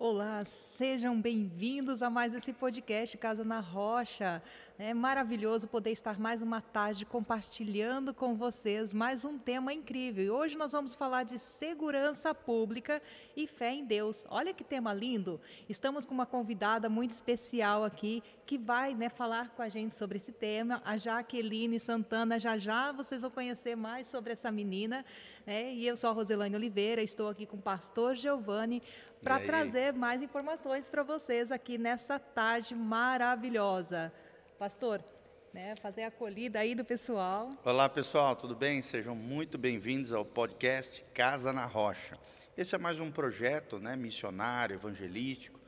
Olá, sejam bem-vindos a mais esse podcast Casa na Rocha. É maravilhoso poder estar mais uma tarde compartilhando com vocês mais um tema incrível. E hoje nós vamos falar de segurança pública e fé em Deus. Olha que tema lindo! Estamos com uma convidada muito especial aqui que vai né, falar com a gente sobre esse tema, a Jaqueline Santana. Já já vocês vão conhecer mais sobre essa menina. Né? E eu sou a Roselane Oliveira, estou aqui com o pastor Giovanni para trazer mais informações para vocês aqui nessa tarde maravilhosa. Pastor, né, fazer a acolhida aí do pessoal. Olá, pessoal, tudo bem? Sejam muito bem-vindos ao podcast Casa na Rocha. Esse é mais um projeto né, missionário, evangelístico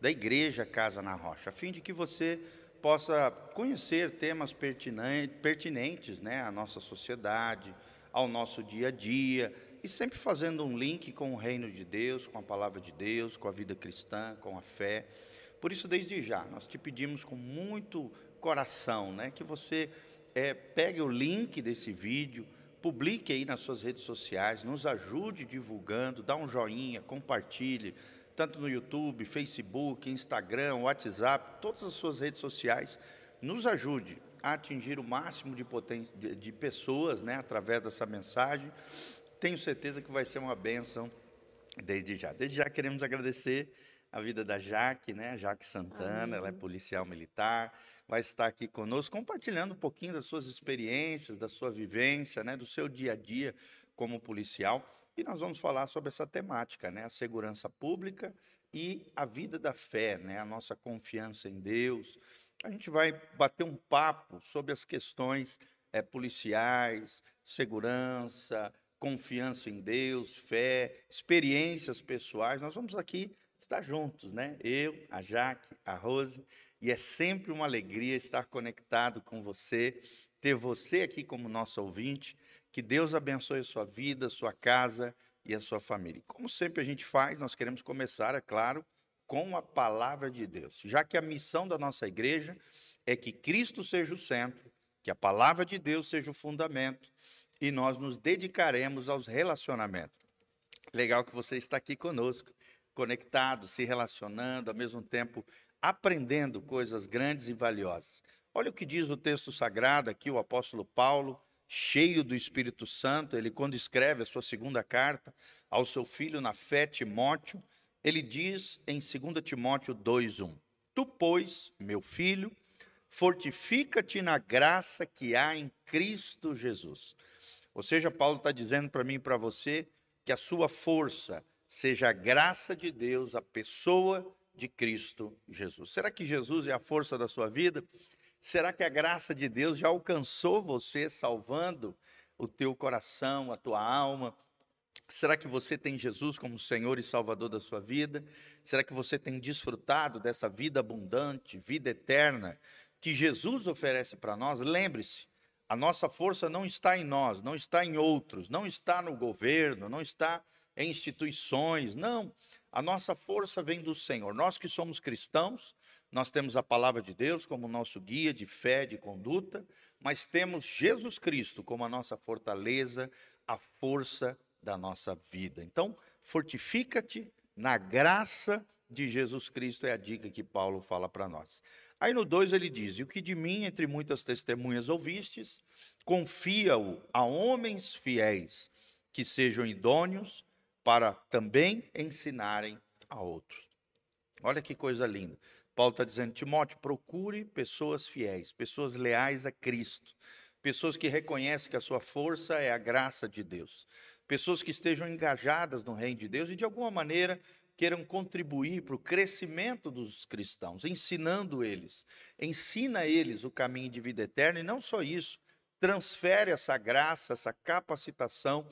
da Igreja Casa na Rocha, a fim de que você possa conhecer temas pertinentes né, à nossa sociedade, ao nosso dia a dia, e sempre fazendo um link com o reino de Deus, com a palavra de Deus, com a vida cristã, com a fé. Por isso, desde já, nós te pedimos com muito coração, né, que você é, pegue o link desse vídeo, publique aí nas suas redes sociais, nos ajude divulgando, dá um joinha, compartilhe, tanto no YouTube, Facebook, Instagram, WhatsApp, todas as suas redes sociais, nos ajude a atingir o máximo de, de, de pessoas, né, através dessa mensagem. Tenho certeza que vai ser uma bênção desde já. Desde já queremos agradecer a vida da Jaque, né? Jaque Santana, Amém. ela é policial militar, vai estar aqui conosco compartilhando um pouquinho das suas experiências, da sua vivência, né, do seu dia a dia como policial. E nós vamos falar sobre essa temática, né, a segurança pública e a vida da fé, né, a nossa confiança em Deus. A gente vai bater um papo sobre as questões é, policiais, segurança, confiança em Deus, fé, experiências pessoais. Nós vamos aqui estar juntos, né? Eu, a Jaque, a Rose, e é sempre uma alegria estar conectado com você, ter você aqui como nosso ouvinte. Que Deus abençoe a sua vida, sua casa e a sua família. Como sempre a gente faz, nós queremos começar, é claro, com a palavra de Deus. Já que a missão da nossa igreja é que Cristo seja o centro, que a palavra de Deus seja o fundamento e nós nos dedicaremos aos relacionamentos. Legal que você está aqui conosco conectado, se relacionando, ao mesmo tempo aprendendo coisas grandes e valiosas. Olha o que diz o texto sagrado aqui, o apóstolo Paulo, cheio do Espírito Santo, ele quando escreve a sua segunda carta ao seu filho na fé, Timóteo, ele diz em 2 Timóteo 2:1: Tu, pois, meu filho, fortifica-te na graça que há em Cristo Jesus. Ou seja, Paulo está dizendo para mim e para você que a sua força, seja a graça de Deus, a pessoa de Cristo Jesus. Será que Jesus é a força da sua vida? Será que a graça de Deus já alcançou você, salvando o teu coração, a tua alma? Será que você tem Jesus como Senhor e Salvador da sua vida? Será que você tem desfrutado dessa vida abundante, vida eterna que Jesus oferece para nós? Lembre-se, a nossa força não está em nós, não está em outros, não está no governo, não está em instituições. Não, a nossa força vem do Senhor. Nós que somos cristãos, nós temos a palavra de Deus como nosso guia de fé, de conduta, mas temos Jesus Cristo como a nossa fortaleza, a força da nossa vida. Então, fortifica-te na graça de Jesus Cristo, é a dica que Paulo fala para nós. Aí no 2 ele diz: E o que de mim, entre muitas testemunhas ouvistes, confia-o a homens fiéis, que sejam idôneos para também ensinarem a outros. Olha que coisa linda. Paulo está dizendo, Timóteo, procure pessoas fiéis, pessoas leais a Cristo, pessoas que reconhecem que a sua força é a graça de Deus, pessoas que estejam engajadas no reino de Deus e de alguma maneira queiram contribuir para o crescimento dos cristãos, ensinando eles. Ensina eles o caminho de vida eterna e não só isso, transfere essa graça, essa capacitação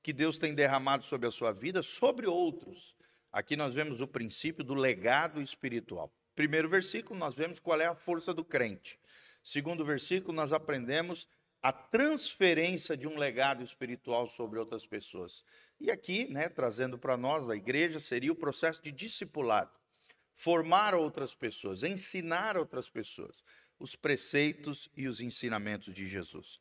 que Deus tem derramado sobre a sua vida sobre outros. Aqui nós vemos o princípio do legado espiritual. Primeiro versículo, nós vemos qual é a força do crente. Segundo versículo, nós aprendemos a transferência de um legado espiritual sobre outras pessoas. E aqui, né, trazendo para nós da igreja, seria o processo de discipulado. Formar outras pessoas, ensinar outras pessoas os preceitos e os ensinamentos de Jesus.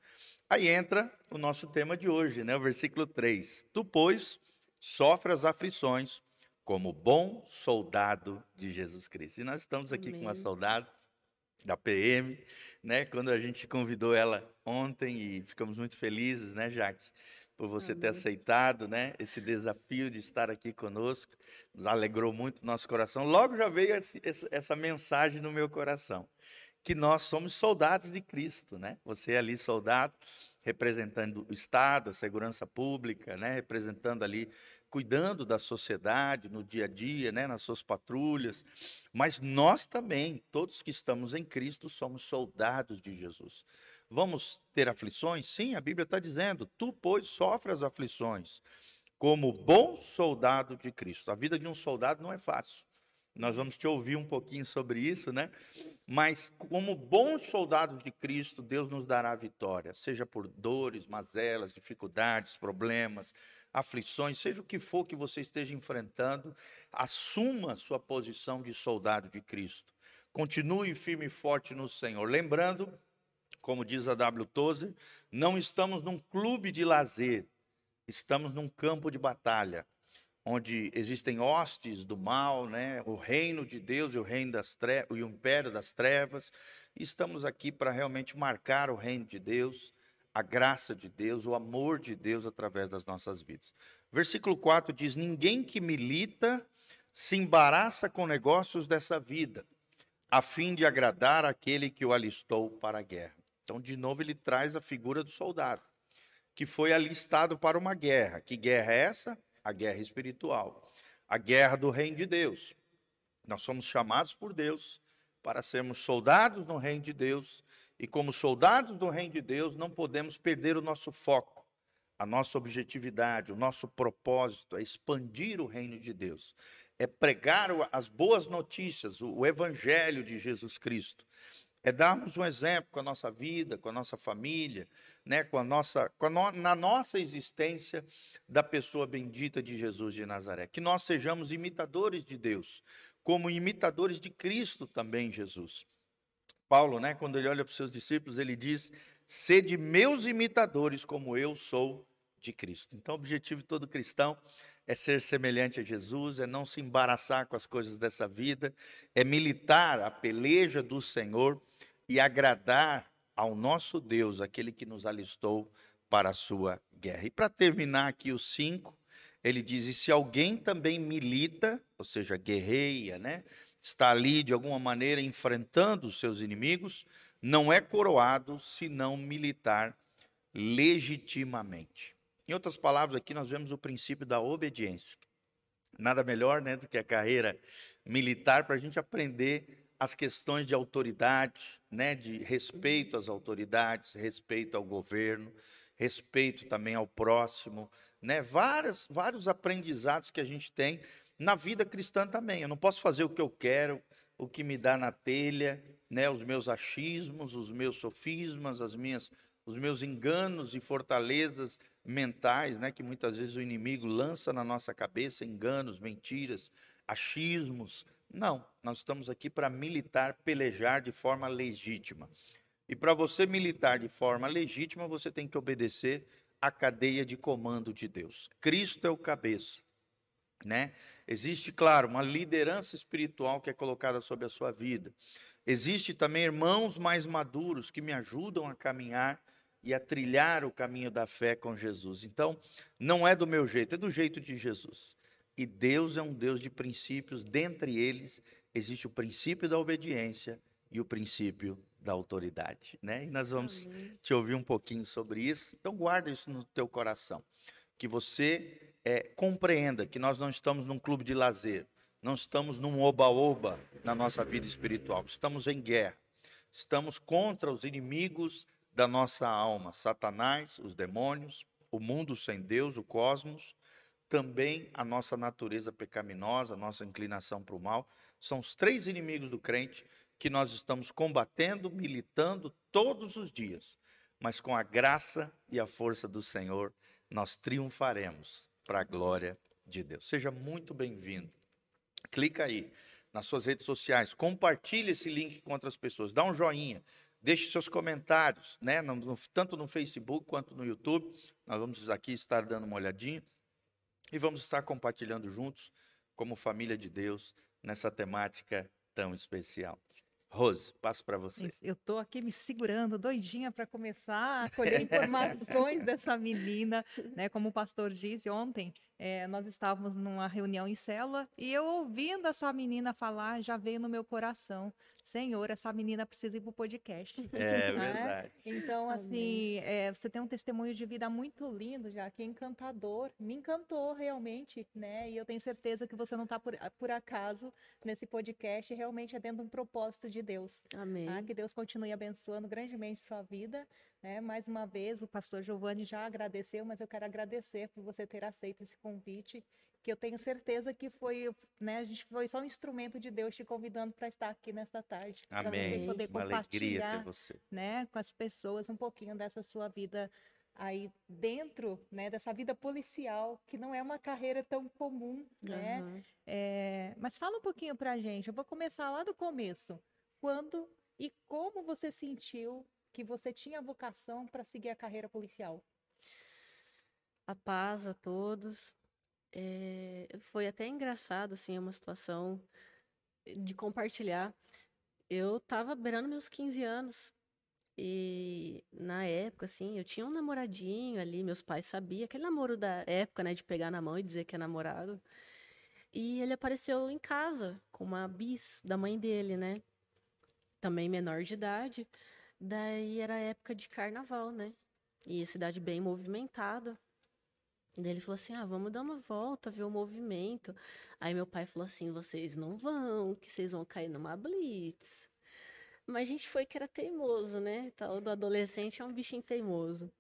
Aí entra o nosso tema de hoje, né, o versículo 3. Tu, pois, sofre as aflições como bom soldado de Jesus Cristo. E nós estamos aqui Amém. com uma soldada da PM, né? Quando a gente convidou ela ontem e ficamos muito felizes, né, Jaque, por você ter aceitado, né, esse desafio de estar aqui conosco. Nos alegrou muito o nosso coração. Logo já veio essa mensagem no meu coração, que nós somos soldados de Cristo, né? Você é ali soldado, representando o Estado, a segurança pública, né, representando ali cuidando da sociedade no dia a dia, né, nas suas patrulhas, mas nós também, todos que estamos em Cristo, somos soldados de Jesus. Vamos ter aflições? Sim, a Bíblia está dizendo: tu, pois, sofre as aflições, como bom soldado de Cristo. A vida de um soldado não é fácil. Nós vamos te ouvir um pouquinho sobre isso, né? Mas, como bons soldados de Cristo, Deus nos dará vitória, seja por dores, mazelas, dificuldades, problemas, aflições, seja o que for que você esteja enfrentando, assuma sua posição de soldado de Cristo. Continue firme e forte no Senhor. Lembrando, como diz a W. Tozer, não estamos num clube de lazer, estamos num campo de batalha onde existem hostes do mal, né? o reino de Deus e o reino das trevas, o império das trevas. Estamos aqui para realmente marcar o reino de Deus, a graça de Deus, o amor de Deus através das nossas vidas. Versículo 4 diz: Ninguém que milita se embaraça com negócios dessa vida, a fim de agradar aquele que o alistou para a guerra. Então, de novo, ele traz a figura do soldado, que foi alistado para uma guerra. Que guerra é essa? A guerra espiritual, a guerra do reino de Deus. Nós somos chamados por Deus para sermos soldados no reino de Deus, e como soldados do reino de Deus, não podemos perder o nosso foco, a nossa objetividade, o nosso propósito é expandir o reino de Deus, é pregar as boas notícias, o evangelho de Jesus Cristo é darmos um exemplo com a nossa vida, com a nossa família, né, com a nossa, com a no, na nossa existência da pessoa bendita de Jesus de Nazaré. Que nós sejamos imitadores de Deus, como imitadores de Cristo também, Jesus. Paulo, né, quando ele olha para os seus discípulos, ele diz: Sede meus imitadores, como eu sou de Cristo. Então, o objetivo de todo cristão é ser semelhante a Jesus, é não se embaraçar com as coisas dessa vida, é militar a peleja do Senhor e agradar ao nosso Deus, aquele que nos alistou para a sua guerra. E para terminar aqui os cinco, ele diz: e se alguém também milita, ou seja, guerreia, né? está ali de alguma maneira enfrentando os seus inimigos, não é coroado se não militar legitimamente. Em outras palavras, aqui nós vemos o princípio da obediência. Nada melhor né, do que a carreira militar para a gente aprender as questões de autoridade, né, de respeito às autoridades, respeito ao governo, respeito também ao próximo, né, várias, vários aprendizados que a gente tem na vida cristã também. Eu não posso fazer o que eu quero, o que me dá na telha, né, os meus achismos, os meus sofismas, as minhas, os meus enganos e fortalezas mentais, né, que muitas vezes o inimigo lança na nossa cabeça, enganos, mentiras, achismos, não, nós estamos aqui para militar, pelejar de forma legítima. E para você militar de forma legítima, você tem que obedecer à cadeia de comando de Deus. Cristo é o cabeça. Né? Existe, claro, uma liderança espiritual que é colocada sobre a sua vida. Existe também irmãos mais maduros que me ajudam a caminhar e a trilhar o caminho da fé com Jesus. Então, não é do meu jeito, é do jeito de Jesus. E Deus é um Deus de princípios, dentre eles existe o princípio da obediência e o princípio da autoridade, né? E nós vamos te ouvir um pouquinho sobre isso. Então guarda isso no teu coração, que você é, compreenda que nós não estamos num clube de lazer, não estamos num oba-oba na nossa vida espiritual, estamos em guerra. Estamos contra os inimigos da nossa alma, Satanás, os demônios, o mundo sem Deus, o cosmos, também a nossa natureza pecaminosa, a nossa inclinação para o mal, são os três inimigos do crente que nós estamos combatendo, militando todos os dias. Mas com a graça e a força do Senhor, nós triunfaremos para a glória de Deus. Seja muito bem-vindo. Clica aí nas suas redes sociais, compartilhe esse link com outras pessoas, dá um joinha, deixe seus comentários, né? Tanto no Facebook quanto no YouTube. Nós vamos aqui estar dando uma olhadinha e vamos estar compartilhando juntos, como família de Deus, nessa temática tão especial. Rose, passo para você. Eu estou aqui me segurando, doidinha para começar a colher informações dessa menina, né? Como o pastor disse ontem, é, nós estávamos numa reunião em célula e eu ouvindo essa menina falar, já veio no meu coração, Senhor, essa menina precisa ir para o podcast. É né? verdade. Então, assim, é, você tem um testemunho de vida muito lindo, já que é encantador, me encantou realmente, né? E eu tenho certeza que você não está por, por acaso nesse podcast, realmente é dentro de um propósito de Deus. Amém. Tá? Que Deus continue abençoando grandemente sua vida. Né? Mais uma vez, o pastor Giovanni já agradeceu, mas eu quero agradecer por você ter aceito esse convite, que eu tenho certeza que foi, né, a gente foi só um instrumento de Deus te convidando para estar aqui nesta tarde. Amém. Para poder uma compartilhar ter você. Né, com as pessoas um pouquinho dessa sua vida aí dentro né, dessa vida policial, que não é uma carreira tão comum, né? Uhum. É, mas fala um pouquinho para a gente. Eu vou começar lá do começo. Quando e como você sentiu que você tinha vocação para seguir a carreira policial? A paz a todos. É, foi até engraçado, assim, uma situação de compartilhar. Eu estava beirando meus 15 anos e na época, assim, eu tinha um namoradinho ali, meus pais sabiam, aquele namoro da época, né, de pegar na mão e dizer que é namorado. E ele apareceu em casa com uma bis da mãe dele, né? Também menor de idade. Daí era época de carnaval, né? E a cidade bem movimentada. Daí ele falou assim: ah, vamos dar uma volta, ver o movimento. Aí meu pai falou assim: vocês não vão, que vocês vão cair numa blitz. Mas a gente foi que era teimoso, né? Tal do adolescente é um bichinho teimoso.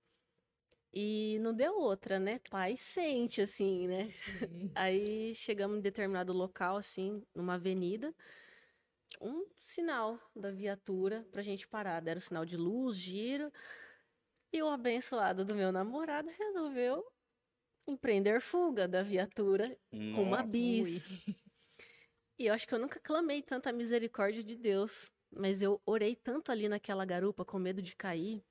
E não deu outra, né? Pai sente, assim, né? Aí chegamos em determinado local, assim, numa avenida um sinal da viatura pra gente parar. Deram sinal de luz, giro. E o abençoado do meu namorado resolveu empreender fuga da viatura Nossa. com uma bis. E eu acho que eu nunca clamei tanta misericórdia de Deus. Mas eu orei tanto ali naquela garupa com medo de cair.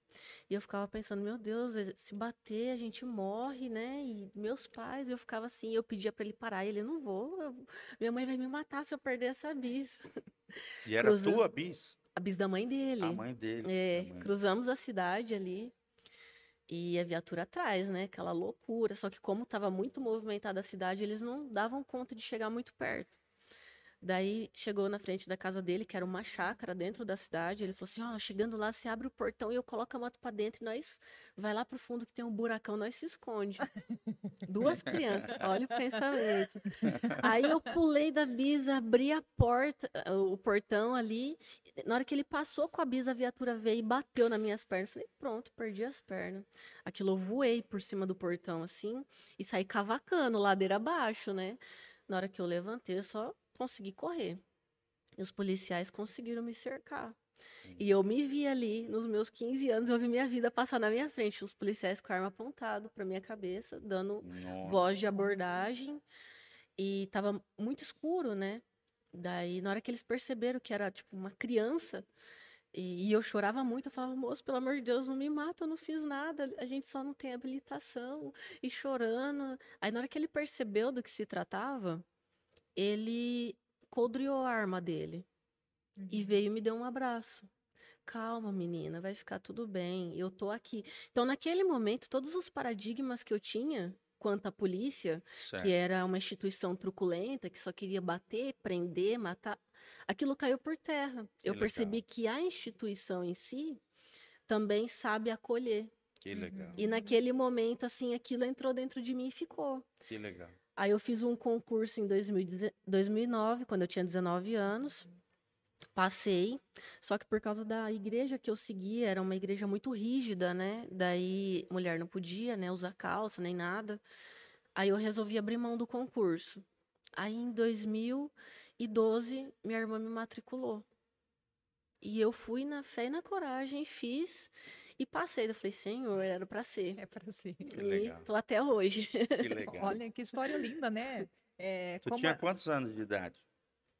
E eu ficava pensando, meu Deus, se bater a gente morre, né? E meus pais, eu ficava assim, eu pedia para ele parar, e ele não vou, eu, minha mãe vai me matar se eu perder essa bis. E era tua bis? A bis da mãe dele. A mãe dele. É, mãe. cruzamos a cidade ali e a viatura atrás, né? Aquela loucura. Só que como estava muito movimentada a cidade, eles não davam conta de chegar muito perto. Daí chegou na frente da casa dele, que era uma chácara dentro da cidade. Ele falou assim: Ó, oh, chegando lá, você abre o portão e eu coloco a moto para dentro e nós vai lá pro fundo que tem um buracão, nós se esconde. Duas crianças, olha o pensamento. Aí eu pulei da bisa, abri a porta, o portão ali. Na hora que ele passou com a bisa, a viatura veio e bateu nas minhas pernas. Falei: pronto, perdi as pernas. Aquilo eu voei por cima do portão assim e saí cavacando, ladeira abaixo, né? Na hora que eu levantei, eu só consegui correr. E os policiais conseguiram me cercar. E eu me vi ali, nos meus 15 anos, eu vi minha vida passar na minha frente. Os policiais com a arma apontado para minha cabeça, dando Nossa. voz de abordagem. E tava muito escuro, né? Daí, na hora que eles perceberam que era, tipo, uma criança, e, e, eu chorava muito, eu falava, moço, pelo amor de Deus, não me mata, eu não fiz nada, a gente só não tem habilitação, e chorando. Aí, na hora que ele percebeu do que se tratava, ele codriou a arma dele. uhum. e veio e me deu um abraço. Calma, menina, vai ficar tudo bem. Eu tô aqui. Então, naquele momento, todos os paradigmas que eu tinha quanto à polícia, certo. que era uma instituição truculenta, que só queria bater, prender, matar, aquilo caiu por terra. Que eu legal. percebi que a instituição em si também sabe acolher. Que legal. E naquele momento, assim, aquilo entrou dentro de mim e ficou. Que legal. Aí eu fiz um concurso em 2009, quando eu tinha 19 anos. Passei, só que por causa da igreja que eu seguia, era uma igreja muito rígida, né? Daí mulher não podia, né, usar calça nem nada. Aí eu resolvi abrir mão do concurso. Aí em 2012, minha irmã me matriculou. E eu fui na fé e na coragem, fiz e passei. Eu falei, Senhor, era para ser. É para ser. Que e legal. tô até hoje. Que legal. Olha que história linda, né? É, tu tinha quantos anos de idade?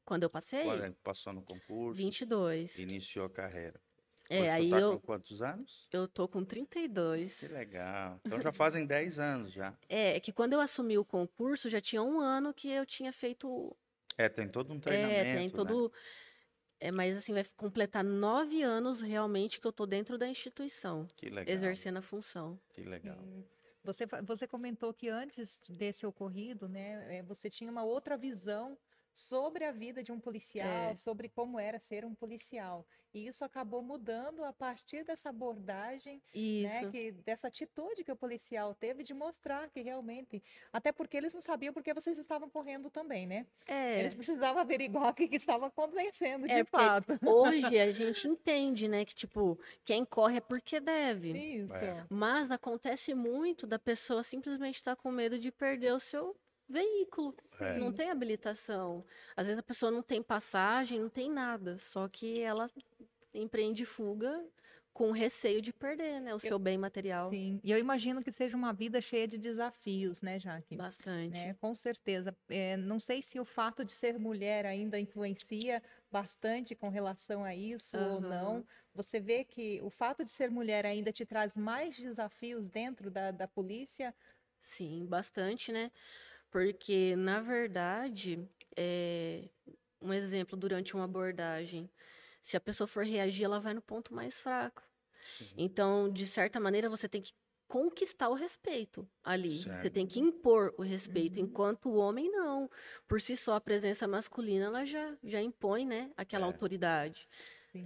Quando eu passei? Quando passou no concurso. 22. Iniciou a carreira. É, Hoje aí tá eu. com quantos anos? Eu tô com 32. Que legal. Então já fazem 10 anos já. É, é que quando eu assumi o concurso, já tinha um ano que eu tinha feito. É, tem todo um treinamento. É, tem todo. Né? É, mas assim, vai completar nove anos realmente que eu tô dentro da instituição. Que legal. Exercendo a função. Que legal. Você, você comentou que antes desse ocorrido, né, é, você tinha uma outra visão sobre a vida de um policial, é. sobre como era ser um policial. E isso acabou mudando a partir dessa abordagem, né, que, dessa atitude que o policial teve de mostrar que realmente. Até porque eles não sabiam porque vocês estavam correndo também, né? É. Eles precisavam averiguar o que, que estava acontecendo é, de fato. Hoje a gente entende, né, que tipo, quem corre é porque deve. Isso. É. Mas acontece muito da pessoa simplesmente estar tá com medo de perder o seu veículo, é. não tem habilitação. Às vezes a pessoa não tem passagem, não tem nada, só que ela empreende fuga com receio de perder, né, o eu, seu bem material. Sim, e eu imagino que seja uma vida cheia de desafios, né, Jaque? Bastante. Né? Com certeza. É, não sei se o fato de ser mulher ainda influencia bastante com relação a isso uhum. ou não. Você vê que o fato de ser mulher ainda te traz mais desafios dentro da, da polícia? Sim, bastante, né? Porque, na verdade, é, um exemplo, durante uma abordagem, se a pessoa for reagir, ela vai no ponto mais fraco. Sim. Então, de certa maneira, você tem que conquistar o respeito ali. Certo. Você tem que impor o respeito, uhum. enquanto o homem não. Por si só, a presença masculina, ela já, já impõe, né, aquela é. autoridade.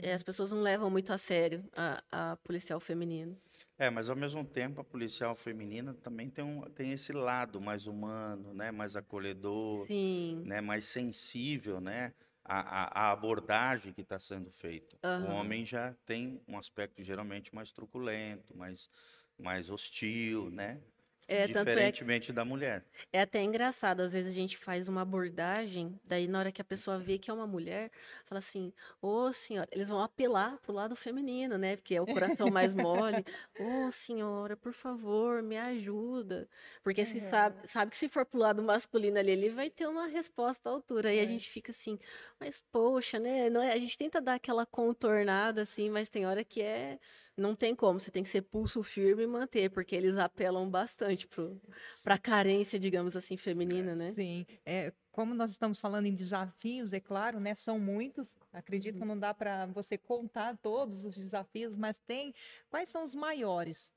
É, as pessoas não levam muito a sério a, a policial feminino. É, mas ao mesmo tempo a policial feminina também tem, um, tem esse lado mais humano, né, mais acolhedor, Sim. né, mais sensível, né, a, a, abordagem que está sendo feita. Uhum. O homem já tem um aspecto geralmente mais truculento, mais, mais hostil, né? É, Diferentemente é, da mulher. É até engraçado, às vezes a gente faz uma abordagem, daí na hora que a pessoa vê que é uma mulher, fala assim, ô oh, senhora, eles vão apelar pro lado feminino, né? Porque é o coração mais mole. Ô oh, senhora, por favor, me ajuda. Porque se sabe, sabe que se for pro lado masculino ali, ele vai ter uma resposta à altura. É. E a gente fica assim, mas poxa, né? Não é, a gente tenta dar aquela contornada assim, mas tem hora que é. Não tem como, você tem que ser pulso firme e manter, porque eles apelam bastante bastante para a carência, digamos assim, feminina, né? Sim. É, como nós estamos falando em desafios, é claro, né? São muitos. Acredito uhum. que não dá para você contar todos os desafios, mas tem. Quais são os maiores?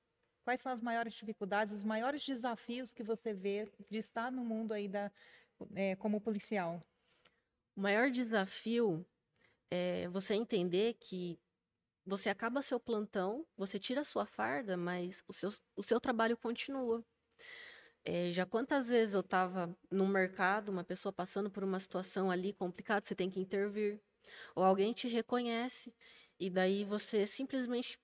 Quais são as maiores dificuldades, os maiores desafios que você vê de estar no mundo aí da, é, como policial? O maior desafio é você entender que você acaba seu plantão, você tira a sua farda, mas o seu, o seu trabalho continua. É, já quantas vezes eu estava no mercado, uma pessoa passando por uma situação ali complicada, você tem que intervir. Ou alguém te reconhece, e daí você simplesmente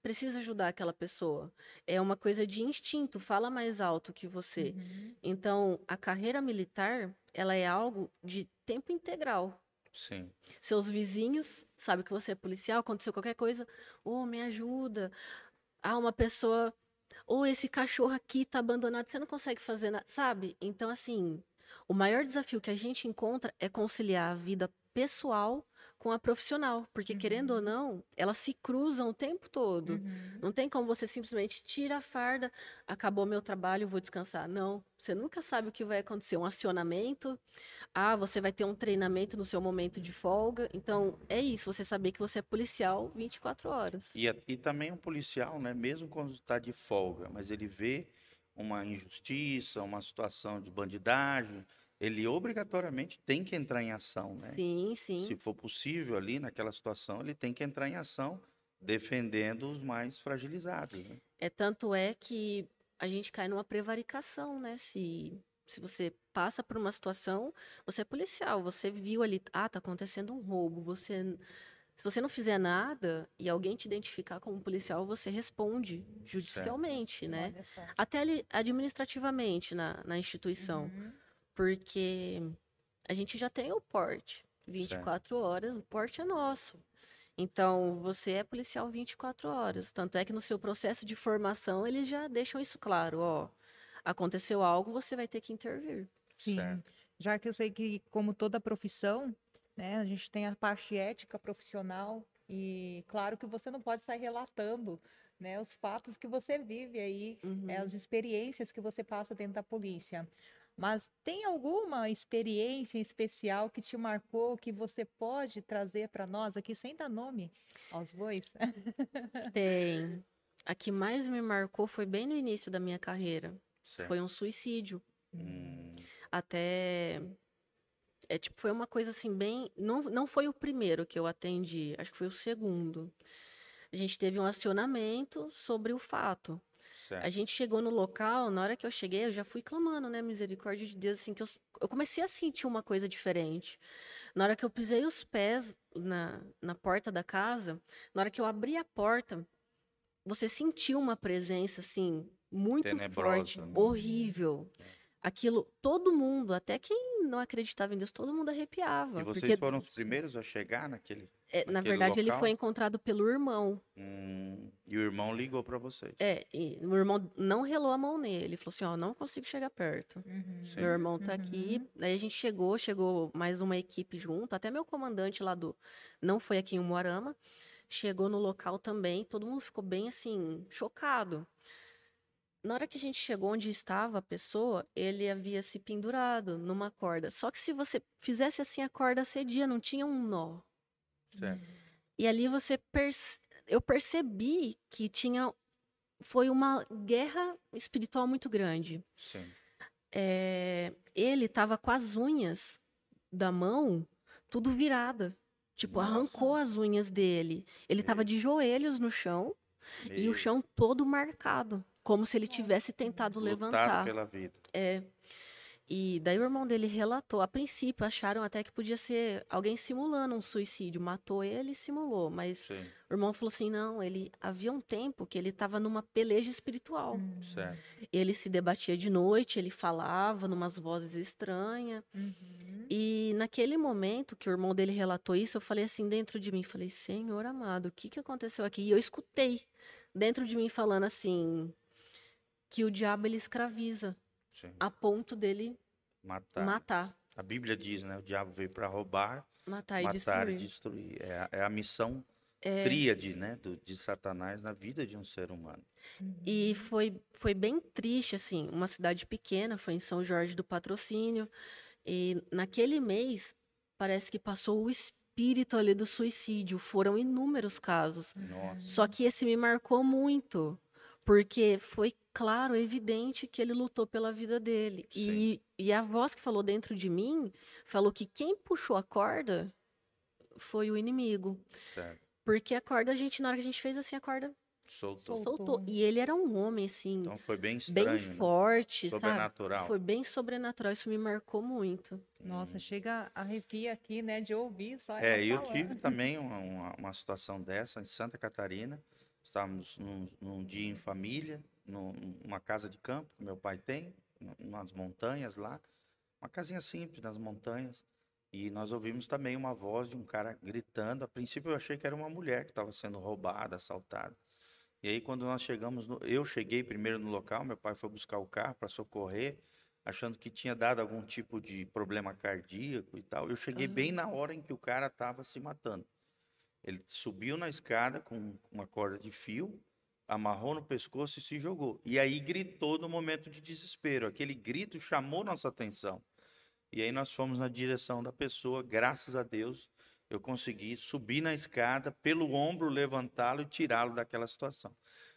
precisa ajudar aquela pessoa. É uma coisa de instinto, fala mais alto que você. Uhum. Então, a carreira militar, ela é algo de tempo integral. Sim. Seus vizinhos sabem que você é policial, aconteceu qualquer coisa, ô, oh, me ajuda. Ah, uma pessoa, ou oh, esse cachorro aqui tá abandonado, você não consegue fazer nada, sabe? Então, assim, o maior desafio que a gente encontra é conciliar a vida pessoal com a profissional, porque querendo ou não, elas se cruzam o tempo todo. Uhum. Não tem como você simplesmente tira a farda, acabou meu trabalho, vou descansar. Não, você nunca sabe o que vai acontecer. Um acionamento, ah, você vai ter um treinamento no seu momento de folga. Então, é isso, você saber que você é policial 24 horas. E, a- e também um policial, né, mesmo quando está de folga, mas ele vê uma injustiça, uma situação de bandidagem, ele obrigatoriamente tem que entrar em ação, né? Sim, sim. Se for possível ali naquela situação, ele tem que entrar em ação defendendo os mais fragilizados, né? É tanto é que a gente cai numa prevaricação, né? Se, se você passa por uma situação, você é policial, você viu ali, ah, tá acontecendo um roubo, você se você não fizer nada e alguém te identificar como policial, você responde judicialmente, né? Olha só. Até ali administrativamente na, na instituição, Uhum. Porque a gente já tem o porte 24 horas, o porte é nosso. Então, você é policial 24 horas. Tanto é que no seu processo de formação, eles já deixam isso claro, ó. Aconteceu algo, você vai ter que intervir. Sim. Certo. Já que eu sei que, como toda profissão, né, a gente tem a parte ética profissional e claro que você não pode sair relatando, né, os fatos que você vive aí, Uhum. é, as experiências que você passa dentro da polícia. Mas tem alguma experiência especial que te marcou que você pode trazer para nós aqui sem dar nome aos bois? Tem. A que mais me marcou foi bem no início da minha carreira. Certo. Foi um suicídio. Hum, Até. É, tipo, foi uma coisa assim, bem. Não, não foi o primeiro que eu atendi, acho que foi o segundo. A gente teve um acionamento sobre o fato. Certo. A gente chegou no local, na hora que eu cheguei, eu já fui clamando, né, misericórdia de Deus, assim, que eu, eu comecei a sentir uma coisa diferente. Na hora que eu pisei os pés na, na porta da casa, na hora que eu abri a porta, você sentiu uma presença, assim, muito Tenebrosa, forte, né? horrível. Aquilo, todo mundo, até quem não acreditava em Deus, todo mundo arrepiava. E vocês porque, foram os primeiros a chegar naquele. é, na verdade, ele local? foi encontrado pelo irmão. Hum, e o irmão ligou para vocês. É, e o irmão não relou a mão nele. Ele falou assim: Ó, não consigo chegar perto. Uhum. Meu irmão tá aqui. Aí a gente chegou, chegou mais uma equipe junto. Até meu comandante lá do. Não foi aqui em Umuarama. Chegou no local também. Todo mundo ficou bem assim, chocado. Na hora que a gente chegou onde estava a pessoa, ele havia se pendurado numa corda. Só que se você fizesse assim, a corda cedia, não tinha um nó. Certo. E ali você perce- eu percebi que tinha foi uma guerra espiritual muito grande. Sim. É, ele tava com as unhas da mão tudo virada. Tipo, Nossa. arrancou as unhas dele. Ele tava de joelhos no chão e o chão todo marcado, como se ele tivesse tentado lutado levantar. pela vida. É. E daí o irmão dele relatou. A princípio acharam até que podia ser alguém simulando um suicídio. Matou ele e simulou. Mas Sim, o irmão falou assim: não, ele havia um tempo que ele estava numa peleja espiritual. certo. Ele se debatia de noite, ele falava numas vozes estranhas. Uhum. E naquele momento que o irmão dele relatou isso, eu falei assim dentro de mim, falei, Senhor amado, o que que aconteceu aqui? E eu escutei dentro de mim falando assim que o diabo ele escraviza Sim. a ponto dele Matar. matar, A Bíblia diz, né? O diabo veio para roubar, matar e matar destruir. e destruir. É a, é a missão tríade, né? Do, de Satanás na vida de um ser humano. E foi, foi bem triste, assim, uma cidade pequena, foi em São Jorge do Patrocínio. E naquele mês, parece que passou o espírito ali do suicídio. Foram inúmeros casos. Nossa. Só que esse me marcou muito, porque foi claro, evidente que ele lutou pela vida dele. E, e a voz que falou dentro de mim falou que quem puxou a corda foi o inimigo. Certo. Porque a corda, a gente, na hora que a gente fez assim, a corda Soltou. Soltou. soltou. E ele era um homem, assim, Então foi bem bem estranho, né? forte, sabe? Sobrenatural. Foi bem sobrenatural, isso me marcou muito. Nossa, chega arrepia aqui, né, de ouvir só É, eu falando. tive também uma, uma, uma situação dessa em Santa Catarina. Estávamos num, num dia em família, num- numa casa de campo que meu pai tem, nas montanhas lá. Uma casinha simples nas montanhas. E nós ouvimos também uma voz de um cara gritando. A princípio eu achei que era uma mulher que estava sendo roubada, assaltada. E aí quando nós chegamos, no- eu cheguei primeiro no local, meu pai foi buscar o carro para socorrer. achando que tinha dado algum tipo de problema cardíaco e tal. Eu cheguei bem na hora em que o cara estava se matando. Ele subiu na escada com uma corda de fio, amarrou no pescoço e se jogou. E aí gritou no momento de desespero. Aquele grito chamou nossa atenção. E aí nós fomos na direção da pessoa, graças a Deus, eu consegui subir na escada, pelo ombro levantá-lo e tirá-lo daquela situação.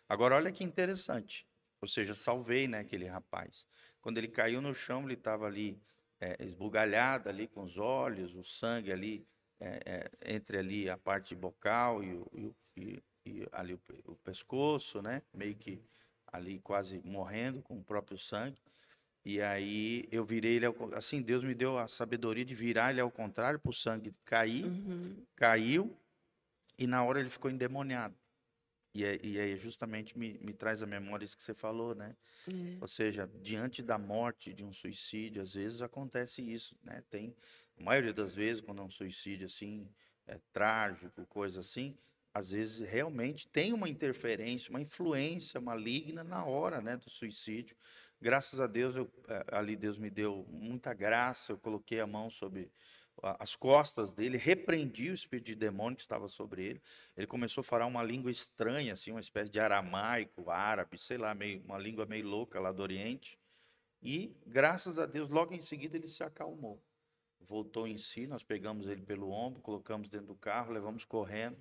Agora olha que interessante. Ou seja, salvei né, aquele rapaz. Quando ele caiu no chão, ele estava ali é, esbugalhado ali com os olhos, o sangue ali é, é, entre ali a parte bocal e, o, e, e ali o, o, pescoço, né? Meio que ali quase morrendo com o próprio sangue. E aí eu virei ele ao, assim, Deus me deu a sabedoria de virar ele ao contrário para o sangue cair, uhum. caiu e na hora ele ficou endemoniado. E, é, e aí justamente me, me traz a memória isso que você falou, né? É. Ou seja, diante da morte, de um suicídio, às vezes acontece isso, né? Tem, a maioria das vezes, quando é um suicídio assim, é trágico, coisa assim, às vezes realmente tem uma interferência, uma influência maligna na hora, né, do suicídio. Graças a Deus, eu, é, ali Deus me deu muita graça, eu coloquei a mão sobre as costas dele, repreendi o espírito de demônio que estava sobre ele. Ele começou a falar uma língua estranha, assim, uma espécie de aramaico, árabe, sei lá, meio, uma língua meio louca lá do Oriente. E, graças a Deus, logo em seguida ele se acalmou. Voltou em si, nós pegamos ele pelo ombro, colocamos dentro do carro, levamos correndo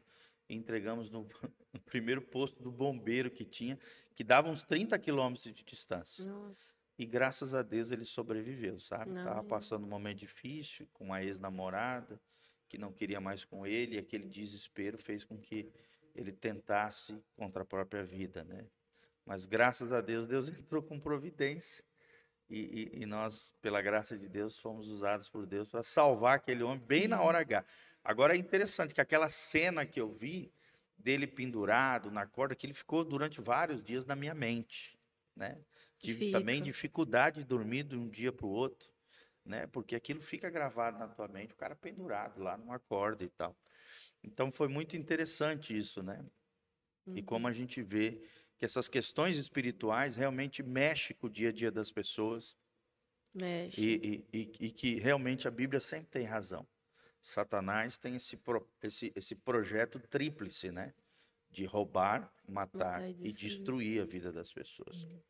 e entregamos no, no primeiro posto do bombeiro que tinha, que dava uns 30 quilômetros de distância. Nossa. E graças a Deus ele sobreviveu, sabe? Não. Tava passando um momento difícil com uma ex-namorada que não queria mais com ele, e aquele desespero fez com que ele tentasse contra a própria vida, né? Mas graças a Deus, Deus entrou com providência. E, e, e nós, pela graça de Deus, fomos usados por Deus para salvar aquele homem bem na hora H. Agora é interessante que aquela cena que eu vi dele pendurado na corda, que ele ficou durante vários dias na minha mente, né? Tive fica. também dificuldade de dormir de um dia para o outro, né? Porque aquilo fica gravado na tua mente, o cara pendurado lá numa corda e tal. Então foi muito interessante isso, né? Uhum. E como a gente vê que essas questões espirituais realmente mexem com o dia a dia das pessoas. Mexe. E, e, e, e que realmente a Bíblia sempre tem razão. Satanás tem esse, pro, esse, esse projeto tríplice, né? De roubar, matar, matar e, e destruir a vida das pessoas. Uhum.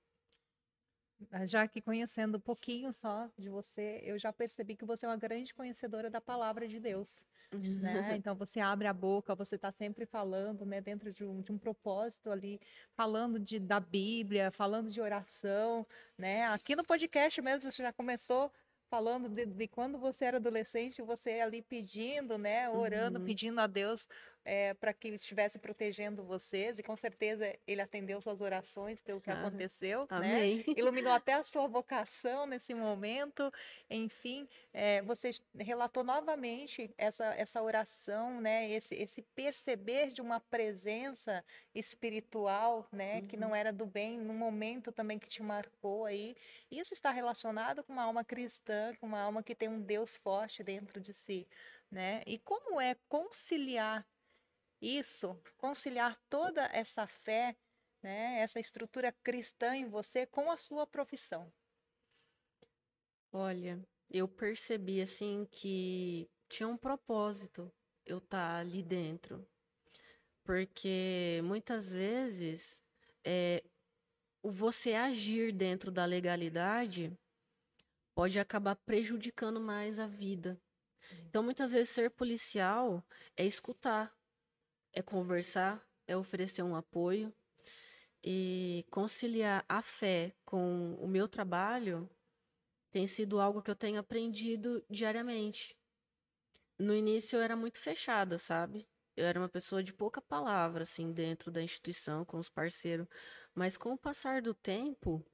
Ah, já que conhecendo um pouquinho só de você, eu já percebi que você é uma grande conhecedora da palavra de Deus. Né? Então você abre a boca, você está sempre falando, né, dentro de um, de um propósito ali, falando de, da Bíblia, falando de oração, né? Aqui no podcast mesmo você já começou falando de, de, quando você era adolescente, você ali pedindo, né, orando, uhum. pedindo a Deus é, para que ele estivesse protegendo vocês, e com certeza ele atendeu suas orações pelo que ah, aconteceu, né? amém. né? Iluminou até a sua vocação nesse momento, enfim, é, você relatou novamente essa, essa oração, né? Esse, esse perceber de uma presença espiritual, né? Uhum. Que não era do bem, num momento também que te marcou aí. Isso está relacionado com uma alma cristã, com uma alma que tem um Deus forte dentro de si. Né? E como é conciliar isso, conciliar toda essa fé, né, essa estrutura cristã em você com a sua profissão? Olha, eu percebi assim que tinha um propósito eu estar tá ali dentro. Porque muitas vezes é, o você agir dentro da legalidade pode acabar prejudicando mais a vida. Então, muitas vezes, ser policial é escutar, é conversar, é oferecer um apoio e conciliar a fé com o meu trabalho tem sido algo que eu tenho aprendido diariamente. No início eu era muito fechada, sabe? Eu era uma pessoa de pouca palavra, assim, dentro da instituição, com os parceiros. Mas com o passar do tempo,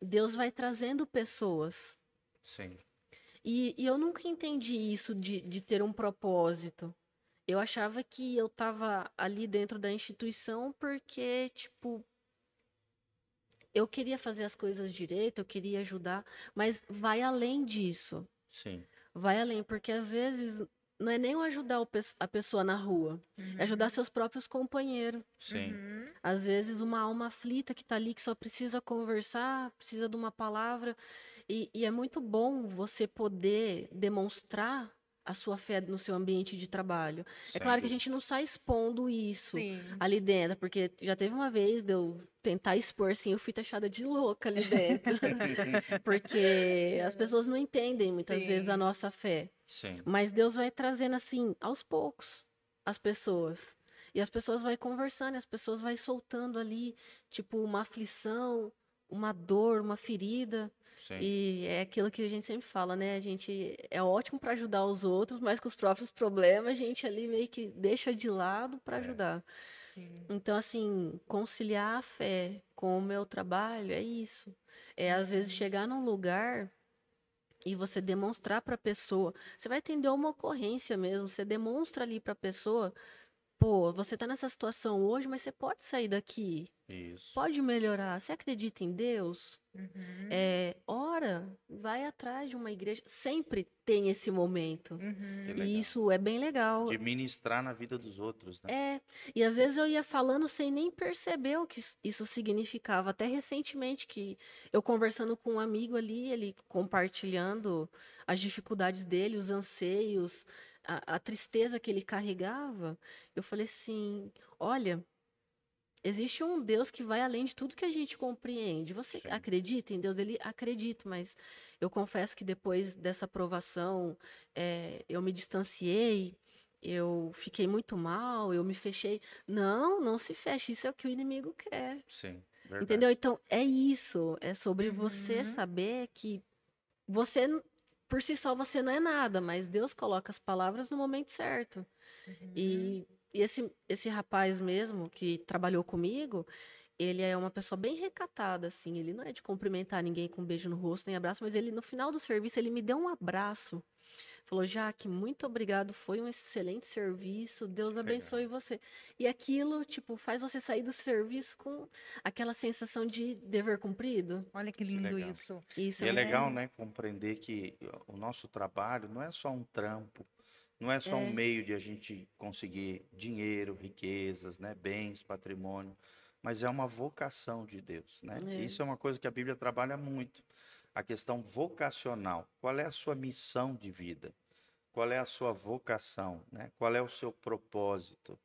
Deus vai trazendo pessoas. Sim. E, e eu nunca entendi isso de, de ter um propósito. Eu achava que eu tava ali dentro da instituição porque, tipo, eu queria fazer as coisas direito, eu queria ajudar, mas vai além disso. Sim. Vai além, porque às vezes não é nem o ajudar o pe- a pessoa na rua, é ajudar seus próprios companheiros. Sim. Uhum. Às vezes, uma alma aflita que tá ali, que só precisa conversar, precisa de uma palavra. E, e é muito bom você poder demonstrar a sua fé no seu ambiente de trabalho. é Sem claro que a gente não sai expondo isso Sim. ali dentro, porque já teve uma vez de eu tentar expor, assim, eu fui taxada de louca ali dentro. porque as pessoas não entendem muitas Sim. vezes da nossa fé. Sim. Mas Deus vai trazendo assim, aos poucos, as pessoas. E as pessoas vai conversando, e as pessoas vai soltando ali, tipo, uma aflição, uma dor, uma ferida. Sim. E é aquilo que a gente sempre fala, né? A gente é ótimo para ajudar os outros, mas com os próprios problemas a gente ali meio que deixa de lado para ajudar. Sim. Então, assim, conciliar a fé com o meu trabalho é isso. É às vezes chegar num lugar e você demonstrar para a pessoa. Você vai atender uma ocorrência mesmo, você demonstra ali para a pessoa, pô, você tá nessa situação hoje, mas você pode sair daqui, Isso. pode melhorar. Você acredita em Deus? Uhum. É, ora, vai atrás de uma igreja. Sempre tem esse momento. Uhum. Legal. E isso é bem legal. De ministrar na vida dos outros, né? É, e às vezes eu ia falando sem nem perceber o que isso- isso significava. Até recentemente, que eu conversando com um amigo ali, ele compartilhando as dificuldades dele, os anseios, a, a tristeza que ele carregava, eu falei assim: olha. Existe um Deus que vai além de tudo que a gente compreende. Você Sim. acredita em Deus? Ele acredita, mas eu confesso que depois dessa provação, eh, eu me distanciei, eu fiquei muito mal, eu me fechei. Não, não se feche, isso é o que o inimigo quer. Sim. Verdade. Entendeu? Então, é isso. É sobre você Uhum. saber que você, por si só, você não é nada, mas Deus coloca as palavras no momento certo. E, e esse, esse rapaz mesmo que trabalhou comigo, ele é uma pessoa bem recatada, assim. Ele não é de cumprimentar ninguém com um beijo no rosto, nem abraço, mas ele, no final do serviço, ele me deu um abraço. Falou, Jaque, muito obrigado, foi um excelente serviço, Deus abençoe você. E aquilo, tipo, faz você sair do serviço com aquela sensação de dever cumprido. Olha que lindo legal. isso. Isso E é é legal, né, compreender que o nosso trabalho não é só um trampo, não é só um É. meio de a gente conseguir dinheiro, riquezas, né, bens, patrimônio, mas é uma vocação de Deus, né? É. Isso é uma coisa que a Bíblia trabalha muito, a questão vocacional. Qual é a sua missão de vida? Qual é a sua vocação, né? Qual é o seu propósito?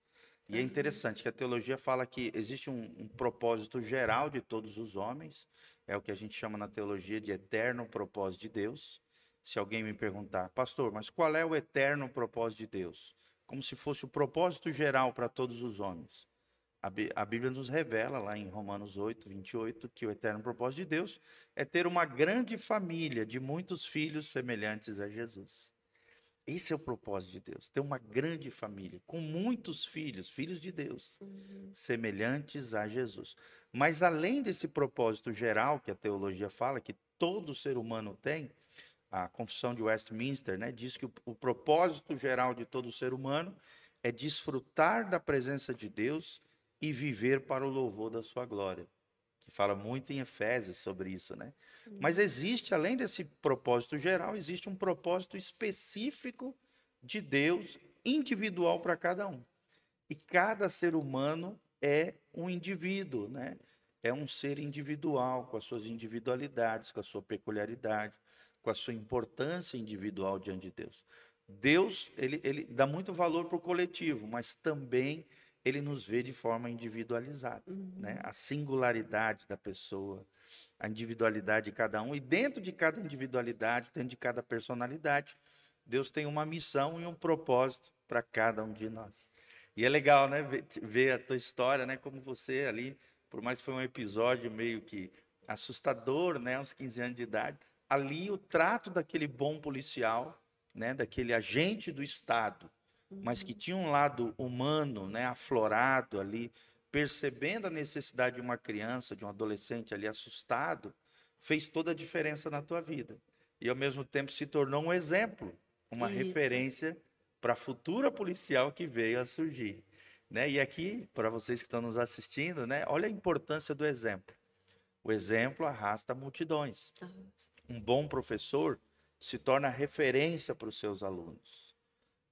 E é interessante que a teologia fala que existe um, um propósito geral de todos os homens, é o que a gente chama na teologia de eterno propósito de Deus. Se alguém me perguntar, pastor, mas qual é o eterno propósito de Deus? Como se fosse o propósito geral para todos os homens. A, Bí- a Bíblia nos revela lá em Romanos 8, 28, que o eterno propósito de Deus é ter uma grande família de muitos filhos semelhantes a Jesus. Esse é o propósito de Deus, ter uma grande família, com muitos filhos, filhos de Deus, semelhantes a Jesus. Mas além desse propósito geral que a teologia fala, que todo ser humano tem, a Confissão de Westminster né, diz que o, o propósito geral de todo ser humano é desfrutar da presença de Deus e viver para o louvor da sua glória. Que fala muito em Efésios sobre isso, né? Mas existe, além desse propósito geral, existe um propósito específico de Deus, individual para cada um. E cada ser humano é um indivíduo, né? É um ser individual, com as suas individualidades, com a sua peculiaridade, com a sua importância individual diante de Deus. Deus, ele, ele dá muito valor para o coletivo, mas também ele nos vê de forma individualizada, né? A singularidade da pessoa, a individualidade de cada um, e dentro de cada individualidade, dentro de cada personalidade, Deus tem uma missão e um propósito para cada um de nós. E é legal, né, ver, ver a tua história, né, como você ali, por mais que foi um episódio meio que assustador, né, aos 15 anos de idade, ali o trato daquele bom policial, né, daquele agente do Estado, mas que tinha um lado humano, né, aflorado ali, percebendo a necessidade de uma criança, de um adolescente ali assustado, fez toda a diferença na tua vida. E ao mesmo tempo se tornou um exemplo, uma Isso. referência para a futura policial que veio a surgir. Né? E aqui, para vocês que estão nos assistindo, né, olha a importância do exemplo. O exemplo arrasta multidões. Um bom professor se torna referência para os seus alunos.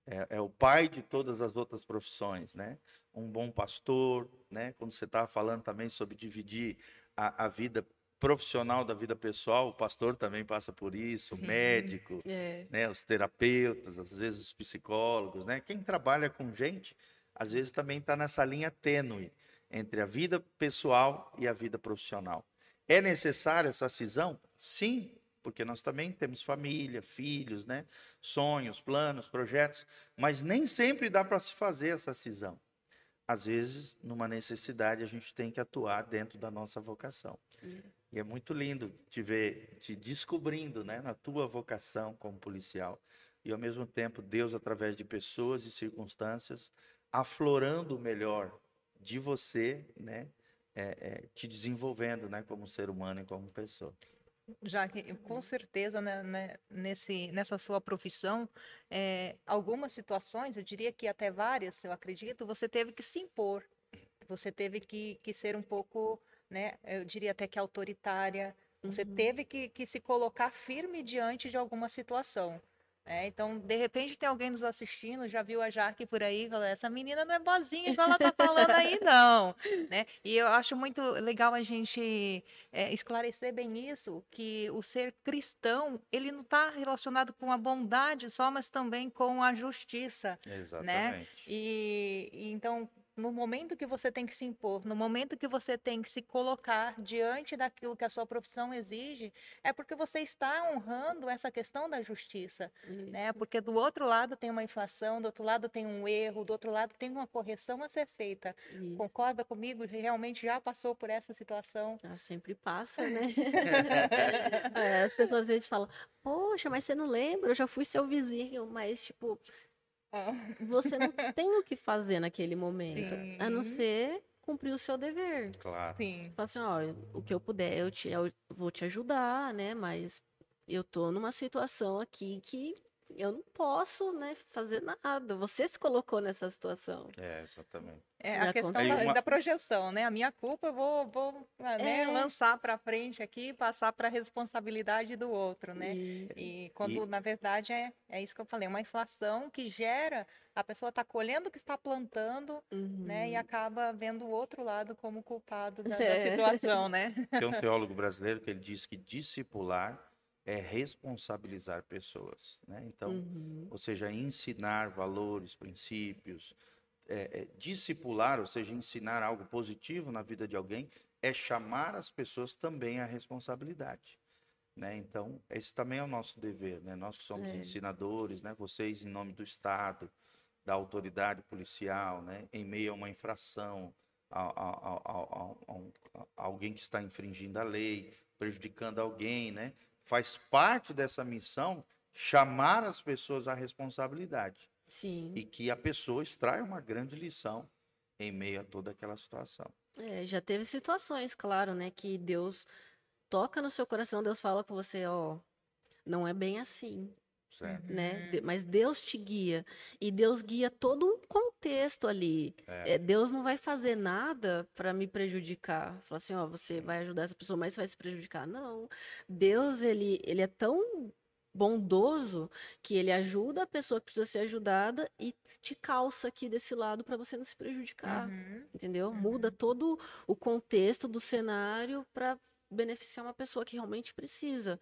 É, é, o pai de todas as outras profissões, né? Um bom pastor, né? Quando você estava falando também sobre dividir a, a, vida profissional da vida pessoal, o pastor também passa por isso, o médico, é. né? Os terapeutas, às vezes os psicólogos, né? Quem trabalha com gente, às vezes também está nessa linha tênue entre a vida pessoal e a vida profissional. É necessária essa cisão? Sim, porque nós também temos família, filhos, né? sonhos, planos, projetos, mas nem sempre dá para se fazer essa cisão. Às vezes, numa necessidade, a gente tem que atuar dentro da nossa vocação. Uhum. E é muito lindo te ver te descobrindo né, na tua vocação como policial. E, ao mesmo tempo, Deus, através de pessoas e circunstâncias, aflorando o melhor de você, né, é, é, te desenvolvendo né, como ser humano e como pessoa já que com certeza né, né, nesse, nessa sua profissão, é, algumas situações, eu diria que até várias, eu acredito, você teve que se impor, você teve que, que ser um pouco, né, eu diria até que autoritária, você uhum. teve que, que se colocar firme diante de alguma situação. É, então, de repente, tem alguém nos assistindo, já viu a Jaque por aí, fala, essa menina não é boazinha igual ela tá falando aí, não. né? E eu acho muito legal a gente é, esclarecer bem isso, que o ser cristão, ele não está relacionado com a bondade só, mas também com a justiça. Né? Exatamente. Né? E, e então, no momento que você tem que se impor, no momento que você tem que se colocar diante daquilo que a sua profissão exige, é porque você está honrando essa questão da justiça, né? Porque do outro lado tem uma inflação, do outro lado tem um erro, do outro lado tem uma correção a ser feita. Isso. Concorda comigo? Realmente já passou por essa situação? Ah, sempre passa, né? é, as pessoas às vezes falam: "Poxa, mas você não lembra? Eu já fui seu vizinho", mas tipo. Você não tem o que fazer naquele momento, Sim. a não ser cumprir o seu dever. Claro. Sim. Fala assim, ó, o que eu puder, eu, te, eu vou te ajudar, né? Mas eu tô numa situação aqui que eu não posso, né, fazer nada. Você se colocou nessa situação. É, exatamente. É a questão da, uma... da, projeção, né? A minha culpa eu vou, vou né, é. lançar para frente aqui, passar para a responsabilidade do outro, né? Isso. E quando e... na verdade é, é isso que eu falei, uma inflação que gera a pessoa está colhendo o que está plantando, uhum. né? E uhum. acaba vendo o outro lado como culpado da, da situação, né? Tem um teólogo brasileiro que ele diz que discipular é responsabilizar pessoas, né? Então, uhum. ou seja, ensinar valores, princípios, é, é, discipular, ou seja, ensinar algo positivo na vida de alguém, é chamar as pessoas também à responsabilidade. Né? Então, esse também é o nosso dever. Né? Nós que somos é. ensinadores, né? vocês, em nome do Estado, da autoridade policial, né? em meio a uma infração, a, a, a, a, alguém que está infringindo a lei, prejudicando alguém, né? Faz parte dessa missão chamar as pessoas à responsabilidade. Sim. E que a pessoa extrai uma grande lição em meio a toda aquela situação. É, já teve situações, claro, né, que Deus toca no seu coração, Deus fala com você, ó, não é bem assim. Certo. Né? Uhum. Mas Deus te guia. E Deus guia todo um contexto ali. É. É, Deus não vai fazer nada para me prejudicar. Falar assim, ó, você vai ajudar essa pessoa, mas você vai se prejudicar. Não. Deus, ele, ele é tão bondoso que ele ajuda a pessoa que precisa ser ajudada e te calça aqui desse lado para você não se prejudicar. Uhum. Entendeu? Uhum. Muda todo o contexto do cenário para beneficiar uma pessoa que realmente precisa.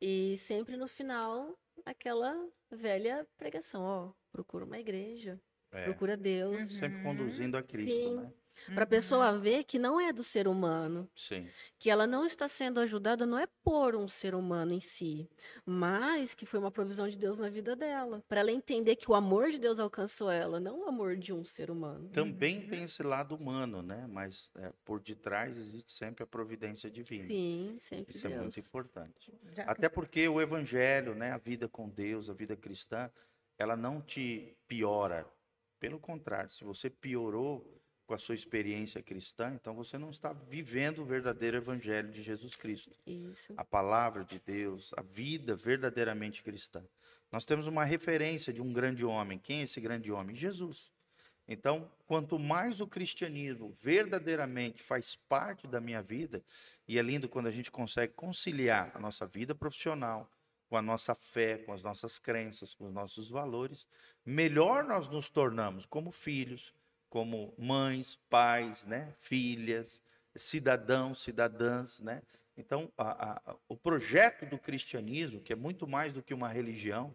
E sempre no final, aquela velha pregação, ó, procura uma igreja, é. procura Deus. Sempre conduzindo a Cristo, Sim. né? Para a pessoa ver que não é do ser humano. Sim. Que ela não está sendo ajudada não é por um ser humano em si, mas que foi uma provisão de Deus na vida dela. Para ela entender que o amor de Deus alcançou ela, não o amor de um ser humano. Também uhum. tem esse lado humano, né? Mas é, por detrás existe sempre a providência divina. Sim, sempre. Isso Deus. é muito importante. Já... Até porque o evangelho, né, a vida com Deus, a vida cristã, ela não te piora. Pelo contrário, se você piorou com a sua experiência cristã, então você não está vivendo o verdadeiro evangelho de Jesus Cristo. Isso. A palavra de Deus, a vida verdadeiramente cristã. Nós temos uma referência de um grande homem. Quem é esse grande homem? Jesus. Então, quanto mais o cristianismo verdadeiramente faz parte da minha vida, e é lindo quando a gente consegue conciliar a nossa vida profissional com a nossa fé, com as nossas crenças, com os nossos valores, melhor nós nos tornamos como filhos, como mães, pais, né, filhas, cidadãos, cidadãs, né? Então, a, a, o projeto do cristianismo, que é muito mais do que uma religião,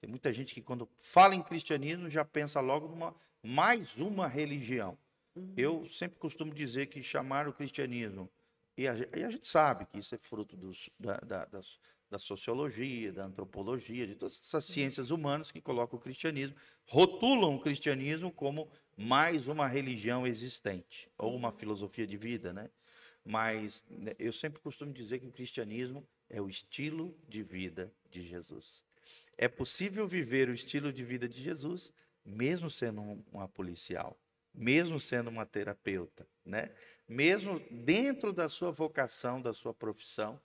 tem muita gente que quando fala em cristianismo já pensa logo numa mais uma religião. Uhum. Eu sempre costumo dizer que chamar o cristianismo e a, e a gente sabe que isso é fruto dos, da, da, das, da sociologia, da antropologia, de todas essas ciências humanas que colocam o cristianismo, rotulam o cristianismo como mais uma religião existente, ou uma filosofia de vida, né? Mas né, eu sempre costumo dizer que o cristianismo é o estilo de vida de Jesus. É possível viver o estilo de vida de Jesus, mesmo sendo uma policial, mesmo sendo uma terapeuta, né? Mesmo dentro da sua vocação, da sua profissão,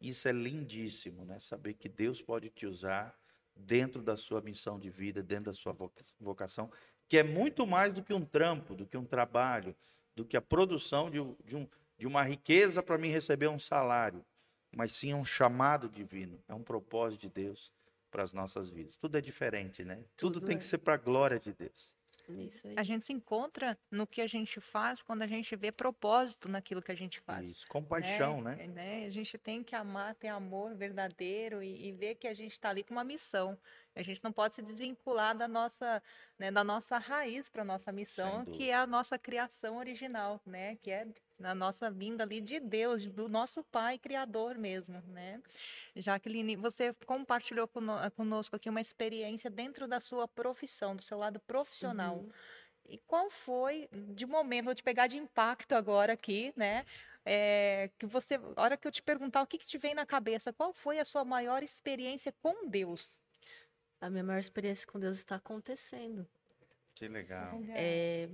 isso é lindíssimo, né? Saber que Deus pode te usar dentro da sua missão de vida, dentro da sua vocação, que é muito mais do que um trampo, do que um trabalho, do que a produção de, de, um, de uma riqueza para mim receber um salário, mas sim um chamado divino, é um propósito de Deus para as nossas vidas. Tudo é diferente, né? Tudo, Tudo tem é. que ser para a glória de Deus. A gente se encontra no que a gente faz quando a gente vê propósito naquilo que a gente faz. Isso, compaixão, né? né? né? A gente tem que amar, ter amor verdadeiro e, e ver que a gente está ali com uma missão. A gente não pode se desvincular da nossa, né, da nossa raiz para a nossa missão, que é a nossa criação original, né? Que é na nossa vinda ali de Deus, do nosso Pai Criador mesmo, né? Jaqueline, você compartilhou conosco aqui uma experiência dentro da sua profissão, do seu lado profissional. Uhum. E qual foi, de momento, vou te pegar de impacto agora aqui, né? É, que você, a hora que eu te perguntar o que, que te vem na cabeça, qual foi a sua maior experiência com Deus? A minha maior experiência com Deus está acontecendo. Que legal. É,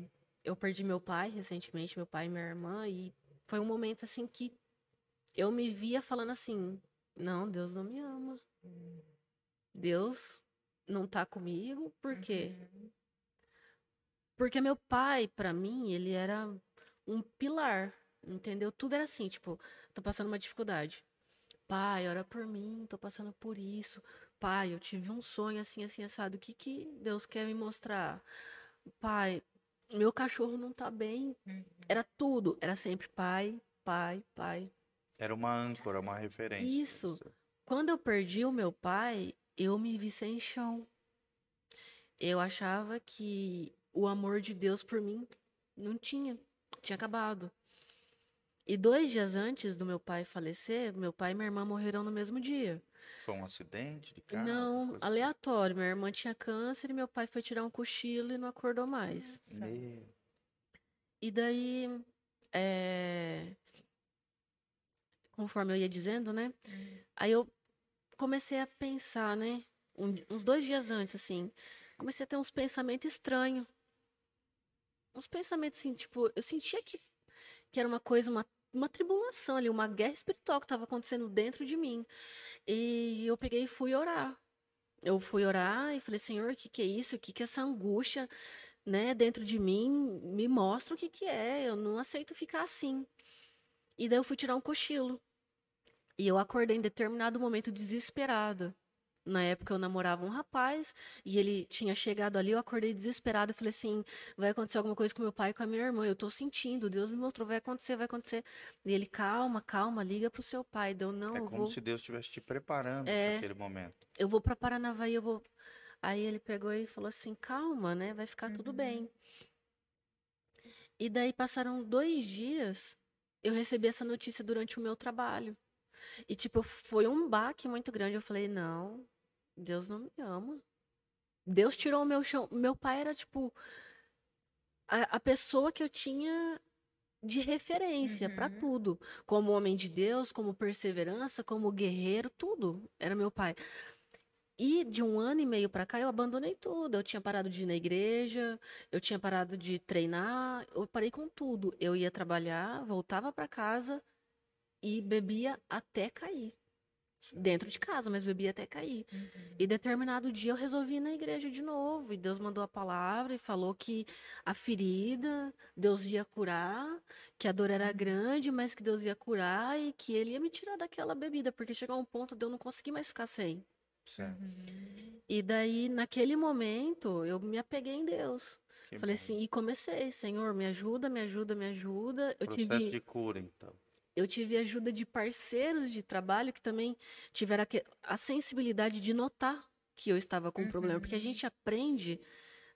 eu perdi meu pai recentemente, meu pai e minha irmã, e foi um momento assim que eu me via falando assim: não, Deus não me ama. Deus não tá comigo, por quê? Uhum. Porque meu pai, para mim, ele era um pilar, entendeu? Tudo era assim, tipo, tô passando uma dificuldade. Pai, ora por mim, tô passando por isso. Pai, eu tive um sonho assim, assim, assado. O que, que Deus quer me mostrar? Pai, meu cachorro não tá bem. Uhum. Era tudo. Era sempre pai, pai, pai. Era uma âncora, uma referência. Isso. Quando eu perdi o meu pai, eu me vi sem chão. Eu achava que o amor de Deus por mim não tinha, tinha acabado. E dois dias antes do meu pai falecer, meu pai e minha irmã morreram no mesmo dia. Foi um acidente de carro? Não, assim? aleatório. Minha irmã tinha câncer e meu pai foi tirar um cochilo e não acordou mais. Meu. E daí, é... conforme eu ia dizendo, né? Aí eu comecei a pensar, né? Um, uns dois dias antes, assim, comecei a ter uns pensamentos estranhos. Uns pensamentos assim, tipo, eu sentia que, que era uma coisa, uma uma tribulação ali, uma guerra espiritual que estava acontecendo dentro de mim. E eu peguei e fui orar. Eu fui orar e falei, Senhor, o que, que é isso? O que, que é essa angústia né, dentro de mim? Me mostra o que, que é. Eu não aceito ficar assim. E daí eu fui tirar um cochilo. E eu acordei em determinado momento desesperada. Na época eu namorava um rapaz e ele tinha chegado ali, eu acordei desesperada e falei assim: vai acontecer alguma coisa com meu pai e com a minha irmã. Eu tô sentindo, Deus me mostrou, vai acontecer, vai acontecer. E ele, calma, calma, liga pro seu pai. Deu, não. É como vou... se Deus estivesse te preparando é, para aquele momento. Eu vou para Paranavaí, eu vou. Aí ele pegou e falou assim: calma, né? Vai ficar uhum. tudo bem. E daí passaram dois dias, eu recebi essa notícia durante o meu trabalho. E, tipo, foi um baque muito grande. Eu falei, não, Deus não me ama. Deus tirou o meu chão. Meu pai era, tipo, a, a pessoa que eu tinha de referência uhum. para tudo. Como homem de Deus, como perseverança, como guerreiro, tudo. Era meu pai. E de um ano e meio para cá eu abandonei tudo. Eu tinha parado de ir na igreja, eu tinha parado de treinar, eu parei com tudo. Eu ia trabalhar, voltava para casa e bebia até cair. Dentro de casa, mas bebia até cair. Uhum. E determinado dia eu resolvi ir na igreja de novo. E Deus mandou a palavra e falou que a ferida, Deus ia curar, que a dor era Uhum. grande, mas que Deus ia curar e que ele ia me tirar daquela bebida, porque chegou um ponto de eu não conseguir mais ficar sem. Certo. E daí, naquele momento, eu me apeguei em Deus. Que Falei bom. assim, e comecei, Senhor, me ajuda, me ajuda, me ajuda. Eu Processo tive de cura, então. Eu tive ajuda de parceiros de trabalho que também tiveram a sensibilidade de notar que eu estava com um problema, porque a gente aprende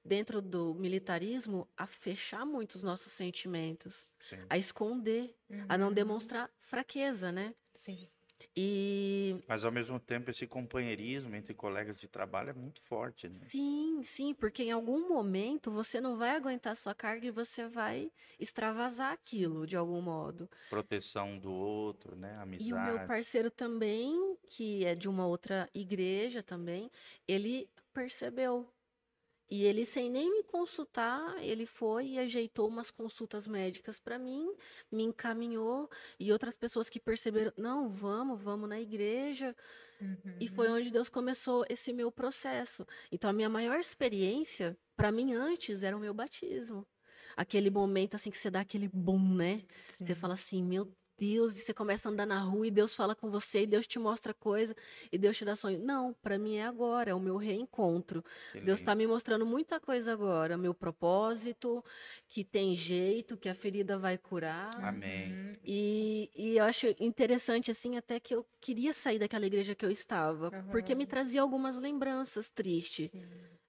dentro do militarismo a fechar muito os nossos sentimentos, Sim. a esconder, a não demonstrar fraqueza, né? Sim. E Mas ao mesmo tempo esse companheirismo entre colegas de trabalho é muito forte, né? sim, sim, porque em algum momento você não vai aguentar a sua carga e você vai extravasar aquilo de algum modo. Proteção do outro, né? E o Amizade. meu parceiro também, que é de uma outra igreja também, ele percebeu. E ele, sem nem me consultar, ele foi e ajeitou umas consultas médicas para mim, me encaminhou. E outras pessoas que perceberam, não, vamos, vamos na igreja. E foi onde Deus começou esse meu processo. Então, a minha maior experiência, para mim, antes, era o meu batismo. Aquele momento, assim, que você dá aquele boom, né? Você fala assim, meu Deus, e você começa a andar na rua e Deus fala com você e Deus te mostra coisa e Deus te dá sonho. Não, para mim é agora, é o meu reencontro. Que Deus está me mostrando muita coisa agora, meu propósito, que tem jeito, que a ferida vai curar. Amém. E, e eu acho interessante, assim, até que eu queria sair daquela igreja que eu estava, porque me trazia algumas lembranças tristes.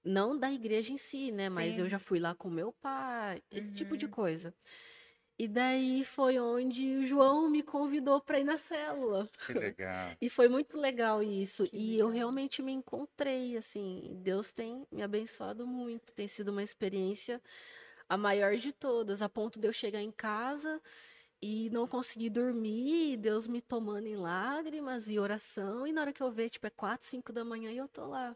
Não da igreja em si, né? Mas Sim. eu já fui lá com meu pai, esse tipo de coisa. E daí foi onde o João me convidou para ir na célula. Que legal. E foi muito legal isso. Que e eu legal. realmente me encontrei, assim. Deus tem me abençoado muito. Tem sido uma experiência a maior de todas, a ponto de eu chegar em casa e não conseguir dormir, e Deus me tomando em lágrimas e oração. E na hora que eu ver, tipo, é quatro, cinco da manhã e eu tô lá.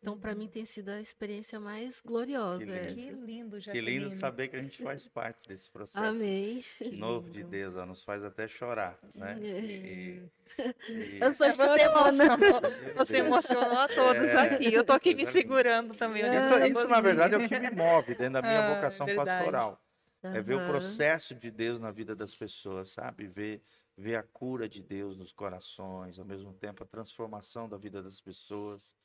Então, para mim, tem sido a experiência mais gloriosa. lindo. essa. Que lindo, Que lindo saber que a gente faz parte desse processo Amém. novo de Deus, ó, nos faz até chorar, né? É. E- e- Eu sou É, Você emocionou, você emocionou a todos É, aqui. Eu tô aqui me exatamente. segurando também. olhando Isso, isso, na verdade, é o que me move dentro da minha Ah, vocação verdade. pastoral. É ver o processo de Deus na vida das pessoas, sabe? Ver, ver a cura de Deus nos corações, ao mesmo tempo a transformação da vida das pessoas.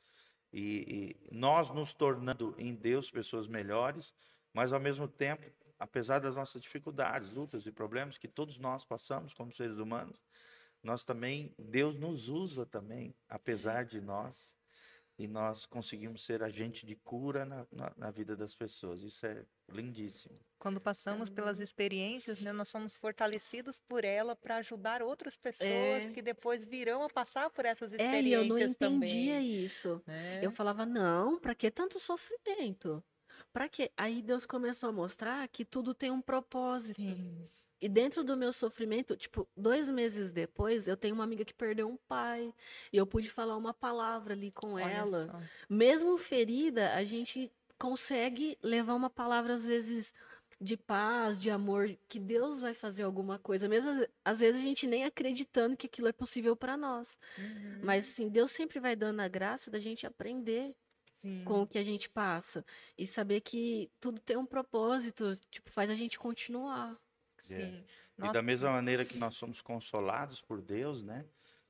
E, e nós nos tornando em Deus pessoas melhores, mas ao mesmo tempo, apesar das nossas dificuldades, lutas e problemas que todos nós passamos como seres humanos, nós também, Deus nos usa também, apesar de nós, e nós conseguimos ser agente de cura na, na, na vida das pessoas. Isso é lindíssimo. Quando passamos pelas experiências, né, nós somos fortalecidos por ela para ajudar outras pessoas É. que depois virão a passar por essas É, e experiências eu não entendia também. isso. né? Eu falava, não, pra que tanto sofrimento? Pra quê? Aí Deus começou a mostrar que tudo tem um propósito. Sim. E dentro do meu sofrimento, tipo, dois meses depois, eu tenho uma amiga que perdeu um pai. E eu pude falar uma palavra ali com Olha ela. só. Mesmo ferida, a gente consegue levar uma palavra, às vezes, de paz, de amor, que Deus vai fazer alguma coisa. Mesmo às- vezes a gente nem acreditando que aquilo é possível para nós. Uhum. Mas, assim, Deus sempre vai dando a graça da gente aprender Sim. com o que a gente passa. E saber que tudo tem um propósito, tipo, faz a gente continuar. Sim. E Nossa, da mesma maneira que nós somos consolados por Deus, né?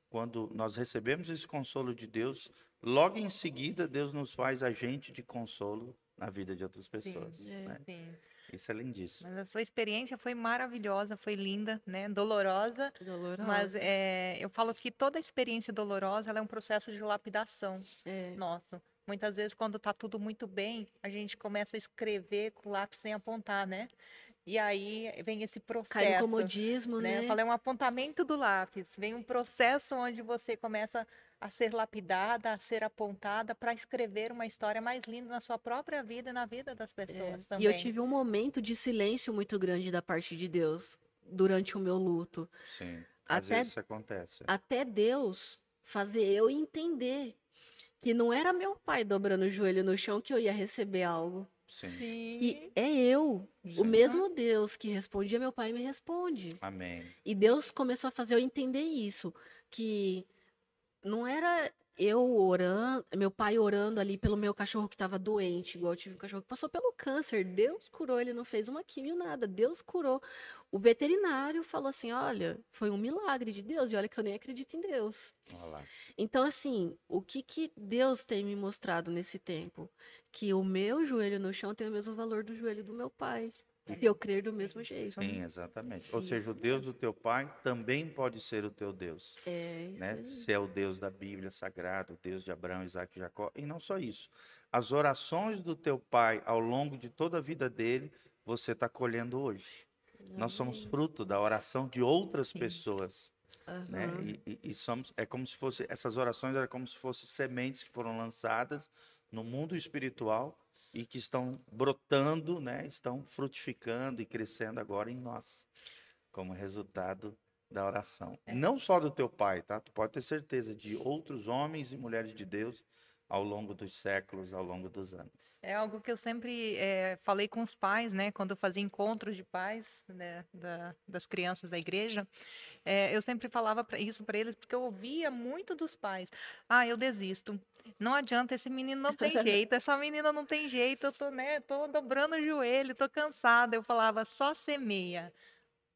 Quando nós recebemos esse consolo de Deus, logo em seguida Deus nos faz agente de consolo na vida de outras pessoas, É. né? sim. Isso é lindíssimo. Mas a sua experiência foi maravilhosa, foi linda, né? Dolorosa. Dolorosa. Mas é, eu falo que toda experiência dolorosa ela é um processo de lapidação. É. Nossa, muitas vezes quando tá tudo muito bem, a gente começa a escrever com lápis sem apontar, né? E aí vem esse processo. Cai no comodismo, né? né? Eu falei um apontamento do lápis. Vem um processo onde você começa a ser lapidada, a ser apontada para escrever uma história mais linda na sua própria vida e na vida das pessoas É. também. E eu tive um momento de silêncio muito grande da parte de Deus durante o meu luto. Sim. Às Até- vezes isso acontece. Até Deus fazer eu entender que não era meu pai dobrando o joelho no chão que eu ia receber algo. Sim. Que é eu, o mesmo Deus que respondia, meu pai me responde. Amém. E Deus começou a fazer eu entender isso, que não era eu orando, meu pai orando ali pelo meu cachorro que estava doente, igual eu tive um cachorro que passou pelo câncer. Deus curou, ele não fez uma quimio, nada. Deus curou. O veterinário falou assim: olha, foi um milagre de Deus, e olha que eu nem acredito em Deus. Olá. Então, assim, o que, que Deus tem me mostrado nesse tempo? Que o meu joelho no chão tem o mesmo valor do joelho do meu pai. Se eu crer do mesmo jeito. Sim, exatamente. Ou seja, o Deus do teu pai também pode ser o teu Deus. É, isso né? Se é o Deus da Bíblia sagrado, o Deus de Abraão, Isaac e Jacó. E não só isso. As orações do teu pai ao longo de toda a vida dele, você está colhendo hoje. Nós somos fruto da oração de outras pessoas. Né? Aham. E, e- e somos, é como se fosse, essas orações eram como se fossem sementes que foram lançadas no mundo espiritual e que estão brotando, né? Estão frutificando e crescendo agora em nós, como resultado da oração. Não só do teu pai, tá? Tu pode ter certeza de outros homens e mulheres de Deus ao longo dos séculos, ao longo dos anos. É algo que eu sempre eh, falei com os pais, né? Quando eu fazia encontros de pais né, da- das crianças da igreja, eh, eu sempre falava isso para eles porque eu ouvia muito dos pais. Ah, eu desisto. Não adianta, esse menino não tem jeito, essa menina não tem jeito. Eu tô, né? Tô dobrando o joelho, tô cansada. Eu falava só semeia.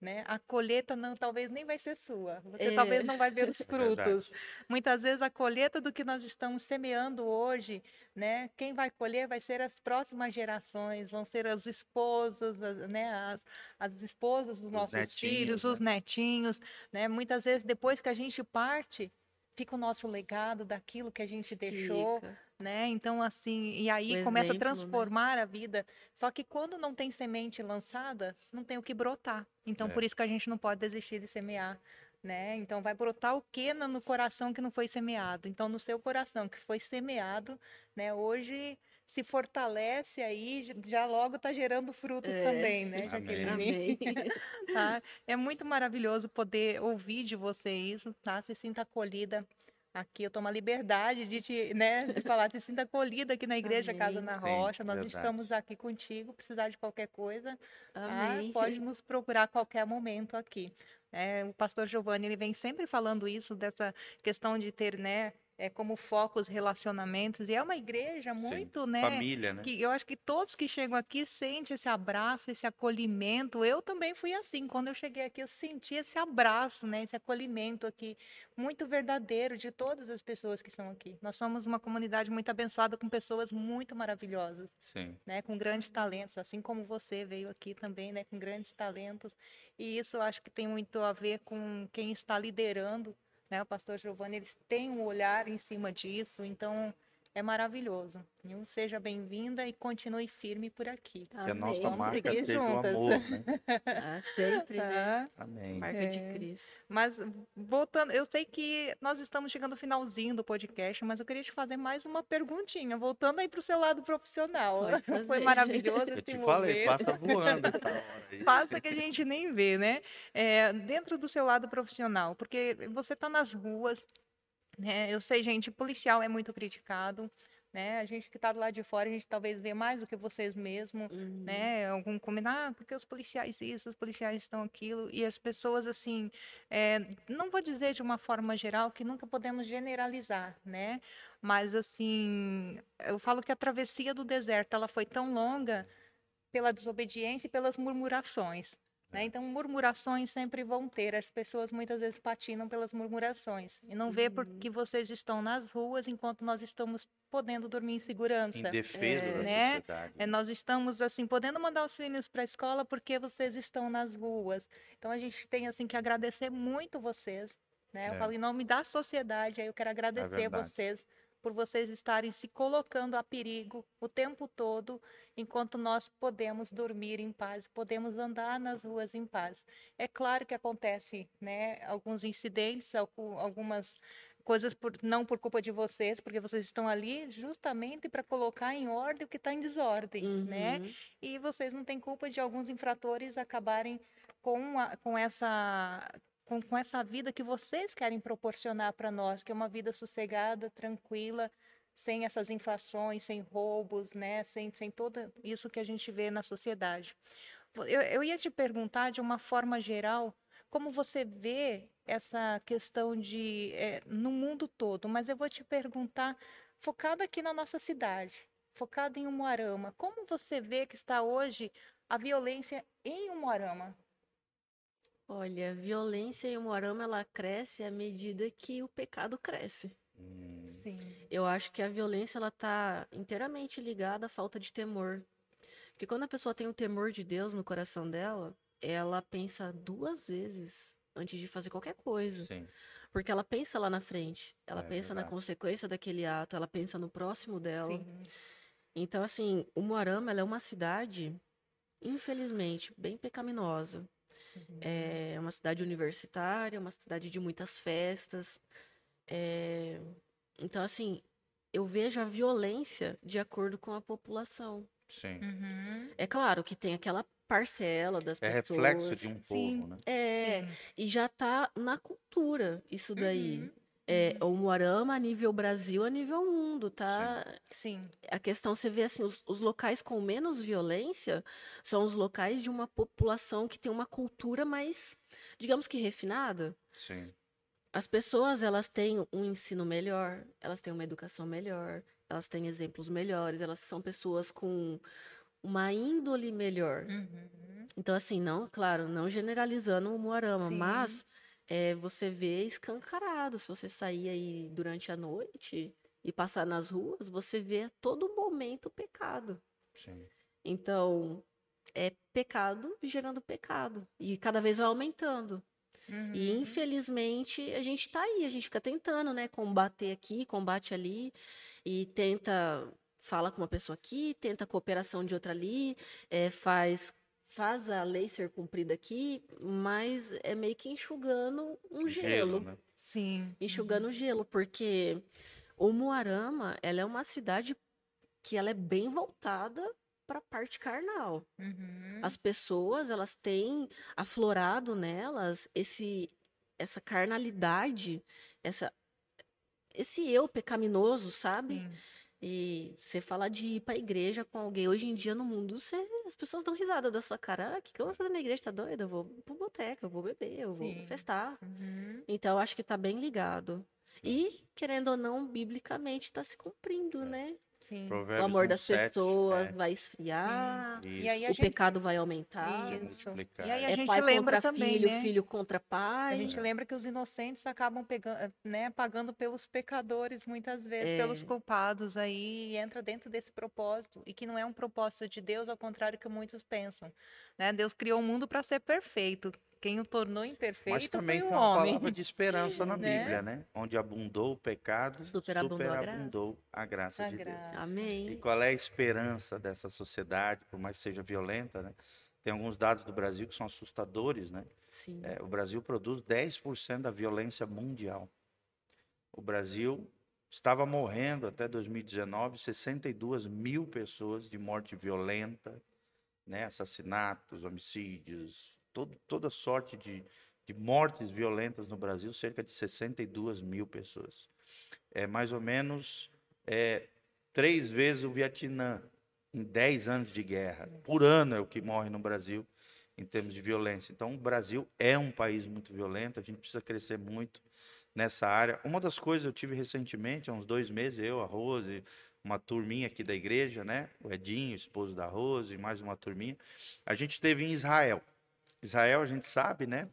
Né? A colheita não, talvez nem vai ser sua. Você É. talvez não vai ver os verdade. frutos. Muitas vezes a colheita do que nós estamos semeando hoje né? Quem vai colher vai ser as próximas gerações, vão ser as esposas, as, né? As, as esposas dos nossos netinhos, filhos, né? os netinhos, né? Muitas vezes depois que a gente parte, fica o nosso legado daquilo que a gente deixou, Fica. Né? Então assim, e aí O começa a exemplo, né? transformar a vida. Só que quando não tem semente lançada, não tem o que brotar. Então É. por isso que a gente não pode desistir de semear. Né? Então vai brotar o que no coração que não foi semeado? Então no seu coração que foi semeado, né? Hoje se fortalece aí, já logo está gerando frutos É. também, né. Jaqueline? Tá? É muito maravilhoso poder ouvir de você isso, tá? Se sinta acolhida aqui. Eu tomo a liberdade de te, né, de falar, se sinta acolhida aqui na Igreja Casa Amém. na Sim, Rocha. Nós verdade. estamos aqui contigo, precisar de qualquer coisa? Amém. Pode nos procurar a qualquer momento aqui. É, o pastor Giovanni, ele vem sempre falando isso, dessa questão de ter, né, é, como foco os relacionamentos. E é uma igreja muito, né, Família, né? que eu acho que todos que chegam aqui sentem esse abraço, esse acolhimento. Eu também fui assim. Quando eu cheguei aqui, eu senti esse abraço, né? Esse acolhimento aqui, muito verdadeiro de todas as pessoas que estão aqui. Nós somos uma comunidade muito abençoada com pessoas muito maravilhosas, Sim. né? Com grandes talentos, assim como você veio aqui também, né? Com grandes talentos. E isso eu acho que tem muito a ver com quem está liderando, né? O pastor Giovanni, eles têm um olhar em cima disso, então é maravilhoso. Então, seja bem-vinda e continue firme por aqui. Que a nossa Amém. marca seguir seja o juntas. amor, né? Ah, sempre, né? Tá? Amém. Marca É. de Cristo. Mas voltando, eu sei que nós estamos chegando ao finalzinho do podcast, mas eu queria te fazer mais uma perguntinha, voltando aí para o seu lado profissional. Foi maravilhoso Eu te falei, momento. passa voando essa hora aí. Passa que a gente nem vê, né? É, dentro do seu lado profissional, porque você está nas ruas, né? Eu sei, gente, policial é muito criticado, né? A gente que está do lado de fora, a gente talvez vê mais do que vocês mesmo, Uhum. né? Algum comentário, ah, porque os policiais isso, os policiais estão aquilo, e as pessoas, assim, é, não vou dizer de uma forma geral, que nunca podemos generalizar, né? Mas, assim, eu falo que a travessia do deserto, ela foi tão longa pela desobediência e pelas murmurações. Né? Então, murmurações sempre vão ter. As pessoas muitas vezes patinam pelas murmurações e não vê porque vocês estão nas ruas enquanto nós estamos podendo dormir em segurança. Em defesa da né? sociedade. É, nós estamos assim podendo mandar os filhos para a escola porque vocês estão nas ruas. Então a gente tem assim que agradecer muito vocês, né? Eu É. falo em nome da sociedade, aí eu quero agradecer verdade. vocês por vocês estarem se colocando a perigo o tempo todo, enquanto nós podemos dormir em paz, podemos andar nas ruas em paz. É claro que acontece, né, alguns incidentes, algu- algumas coisas por, não por culpa de vocês, porque vocês estão ali justamente para colocar em ordem o que está em desordem, né? Uhum. E vocês não têm culpa de alguns infratores acabarem com, a- com essa com, com essa vida que vocês querem proporcionar para nós, que é uma vida sossegada, tranquila, sem essas inflações, sem roubos, né? Sem, sem tudo isso que a gente vê na sociedade. Eu, eu ia te perguntar de uma forma geral, como você vê essa questão de é, no mundo todo, mas eu vou te perguntar, focado aqui na nossa cidade, focado em Umuarama, como você vê que está hoje a violência em Umuarama? Olha, a violência em Umuarama ela cresce à medida que o pecado cresce. Hum, Sim. Eu acho que a violência ela está inteiramente ligada à falta de temor. Porque quando a pessoa tem o temor de Deus no coração dela, ela pensa duas vezes antes de fazer qualquer coisa. sim. Porque ela pensa lá na frente, ela É pensa na consequência daquele ato, ela pensa no próximo dela. Sim. Então, assim, o Moarama ela é uma cidade, infelizmente, bem pecaminosa. É uma cidade universitária, uma cidade de muitas festas. É, Então, assim, eu vejo a violência de acordo com a população. Sim. Uhum. É claro que tem aquela parcela das É pessoas. reflexo de um Sim. povo, né? É, Sim. e já tá na cultura isso daí. Uhum. É, o Moarama a nível Brasil, a nível mundo, tá? Sim. A questão, você vê assim, os, os locais com menos violência são os locais de uma população que tem uma cultura mais, digamos que refinada. Sim. As pessoas, elas têm um ensino melhor, elas têm uma educação melhor, elas têm exemplos melhores, elas são pessoas com uma índole melhor. Uhum. Então, assim, não, claro, não generalizando o Moarama, Sim. mas é, você vê escancarado. Se você sair aí durante a noite e passar nas ruas, você vê a todo momento pecado. Sim. Então, é pecado gerando pecado. E cada vez vai aumentando. Uhum. E infelizmente a gente tá aí, a gente fica tentando, né, combater aqui, combate ali, e tenta, fala com uma pessoa aqui, tenta a cooperação de outra ali, é, faz, faz a lei ser cumprida aqui, mas é meio que enxugando um gelo, né? Sim. enxugando o gelo, porque o Moarama, ela é uma cidade que ela é bem voltada para a parte carnal. Uhum. As pessoas, elas têm aflorado nelas esse essa carnalidade, essa esse eu pecaminoso, sabe? Sim. E você fala de ir pra igreja com alguém hoje em dia no mundo, você- as pessoas dão risada da sua cara. Ah, o que, que eu vou fazer na igreja? Tá doida? Eu vou pro boteca, eu vou beber, eu vou Sim. festar. Uhum. Então, acho que tá bem ligado. E, querendo ou não, biblicamente tá se cumprindo, né? Sim. O amor das 1:7, pessoas é, vai esfriar, E aí a o gente pecado vai aumentar. Isso. multiplicar. E aí a É gente pai lembra contra também, filho, né? filho contra A pai. gente lembra que os inocentes acabam pegando, né, pagando pelos pecadores muitas vezes, É. pelos culpados aí, e entra dentro desse propósito, e que não é um propósito de Deus, ao contrário que muitos pensam, né? Deus criou o mundo para ser perfeito. Quem o tornou imperfeito Mas também foi tem o uma homem. palavra de esperança na Né? Bíblia, né? Onde abundou o pecado, Superabundou a graça. superabundou a graça A de Deus. graça. E Amém. qual é a esperança dessa sociedade, por mais que seja violenta, né? Tem alguns dados do Brasil que são assustadores, né? Sim. É, o Brasil produz 10% da violência mundial. O Brasil estava morrendo até 2019 62 mil pessoas de morte violenta, né? assassinatos, homicídios, todo, toda sorte de, de mortes violentas no Brasil, cerca de 62 mil pessoas. É mais ou menos é, três vezes o Vietnã em 10 anos de guerra. Por ano é o que morre no Brasil em termos de violência. Então, o Brasil é um país muito violento, a gente precisa crescer muito nessa área. Uma das coisas eu tive recentemente, há uns dois meses, eu, a Rose, uma turminha aqui da igreja, né? O Edinho, esposo da Rose, mais uma turminha. A gente esteve em Israel. Israel, a gente sabe, né?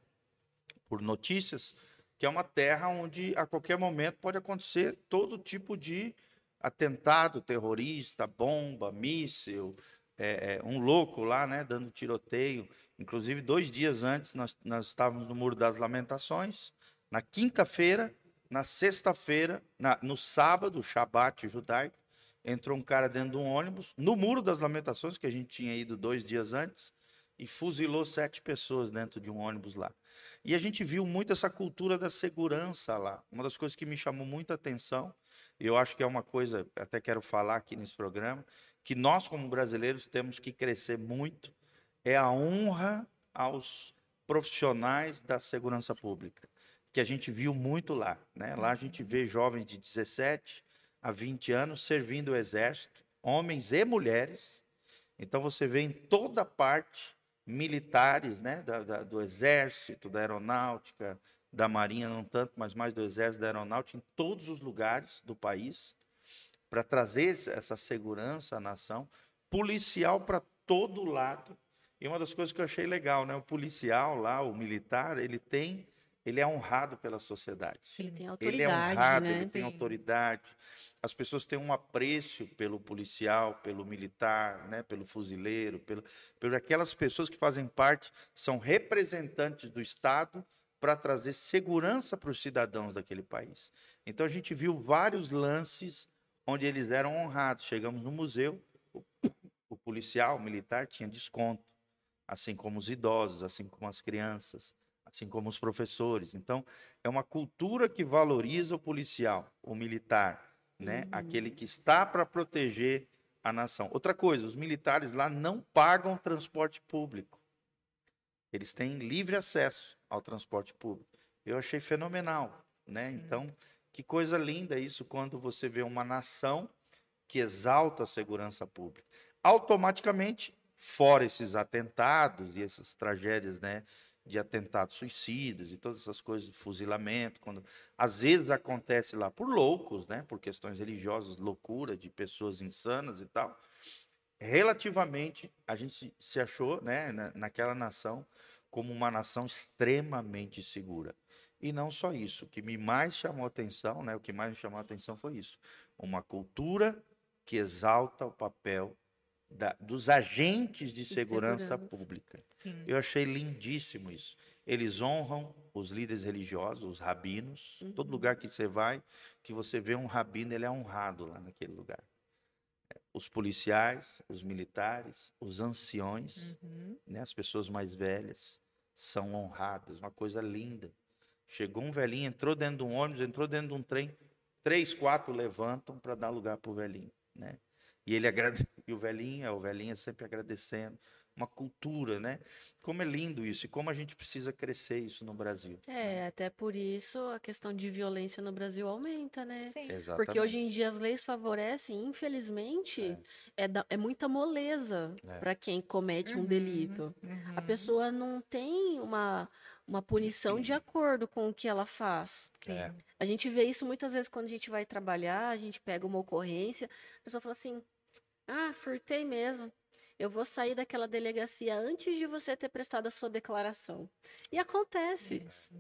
Por notícias, que é uma terra onde a qualquer momento pode acontecer todo tipo de atentado terrorista, bomba, míssil, é, é, um louco lá, né, dando tiroteio. Inclusive, dois dias antes, nós, nós estávamos no Muro das Lamentações. Na quinta-feira, na sexta-feira, no sábado, Shabat judaico, entrou um cara dentro de um ônibus, no Muro das Lamentações, que a gente tinha ido dois dias antes, e fuzilou sete pessoas dentro de um ônibus lá. E a gente viu muito essa cultura da segurança lá. Uma das coisas que me chamou muita atenção, e eu acho que é uma coisa, até quero falar aqui nesse programa, que nós, como brasileiros, temos que crescer muito, é a honra aos profissionais da segurança pública, que a gente viu muito lá. Né? Lá a gente vê jovens de 17 a 20 anos servindo o exército, homens e mulheres. Então você vê em toda parte militares né? da- da- do exército, da aeronáutica, da Marinha, não tanto, mas mais do Exército, da Aeronáutica, em todos os lugares do país, para trazer essa segurança à nação, policial para todo lado. E uma das coisas que eu achei legal, né? O policial lá, o militar, ele tem, ele é honrado pela sociedade. Ele tem autoridade, ele é honrado, né? ele tem Sim. autoridade. As pessoas têm um apreço pelo policial, pelo militar, né? Pelo fuzileiro, pelo, por aquelas pessoas que fazem parte, são representantes do Estado para trazer segurança para os cidadãos daquele país. Então a gente viu vários lances onde eles eram honrados. Chegamos no museu, o, o policial, o militar tinha desconto, assim como os idosos, assim como as crianças, assim como os professores. Então é uma cultura que valoriza o policial, o militar, né? Aquele que está para proteger a nação. Outra coisa, os militares lá não pagam transporte público. Eles têm livre acesso ao transporte público. Eu achei fenomenal, né? Então, que coisa linda isso quando você vê uma nação que exalta a segurança pública. Automaticamente, fora esses atentados e essas tragédias, né, de atentados suicidas e todas essas coisas de fuzilamento, quando às vezes acontece lá por loucos, né, por questões religiosas, loucura de pessoas insanas e tal. Relativamente, a gente se achou, né, na- naquela nação como uma nação extremamente segura. E não só isso, o que me mais chamou atenção, né, o que mais me chamou atenção foi isso, uma cultura que exalta o papel da- dos agentes de De segurança segurança. pública. Sim. Eu achei lindíssimo isso. Eles honram os líderes religiosos, os rabinos. Todo Uhum. lugar que você vai, que você vê um rabino, ele é honrado lá naquele lugar. Os policiais, os militares, os anciões, Uhum. né, as pessoas mais velhas, são honradas. Uma coisa linda. Chegou um velhinho, entrou dentro de um ônibus, entrou dentro de um trem, três, quatro levantam para dar lugar para o velhinho, né? E ele agrade... e o velhinho, o velhinho sempre agradecendo. Uma cultura, né? Como é lindo isso e como a gente precisa crescer isso no Brasil. É, até por isso a questão de violência no Brasil aumenta, né? Sim. Exatamente. Porque hoje em dia as leis favorecem, infelizmente, é, da- é muita moleza É. para quem comete um Uhum, delito. A uhum. pessoa não tem uma, uma punição de acordo com o que ela faz. É. A gente vê isso muitas vezes quando a gente vai trabalhar, a gente pega uma ocorrência, a pessoa fala assim: ah, furtei mesmo. Eu vou sair daquela delegacia antes de você ter prestado a sua declaração. E acontece. E Isso.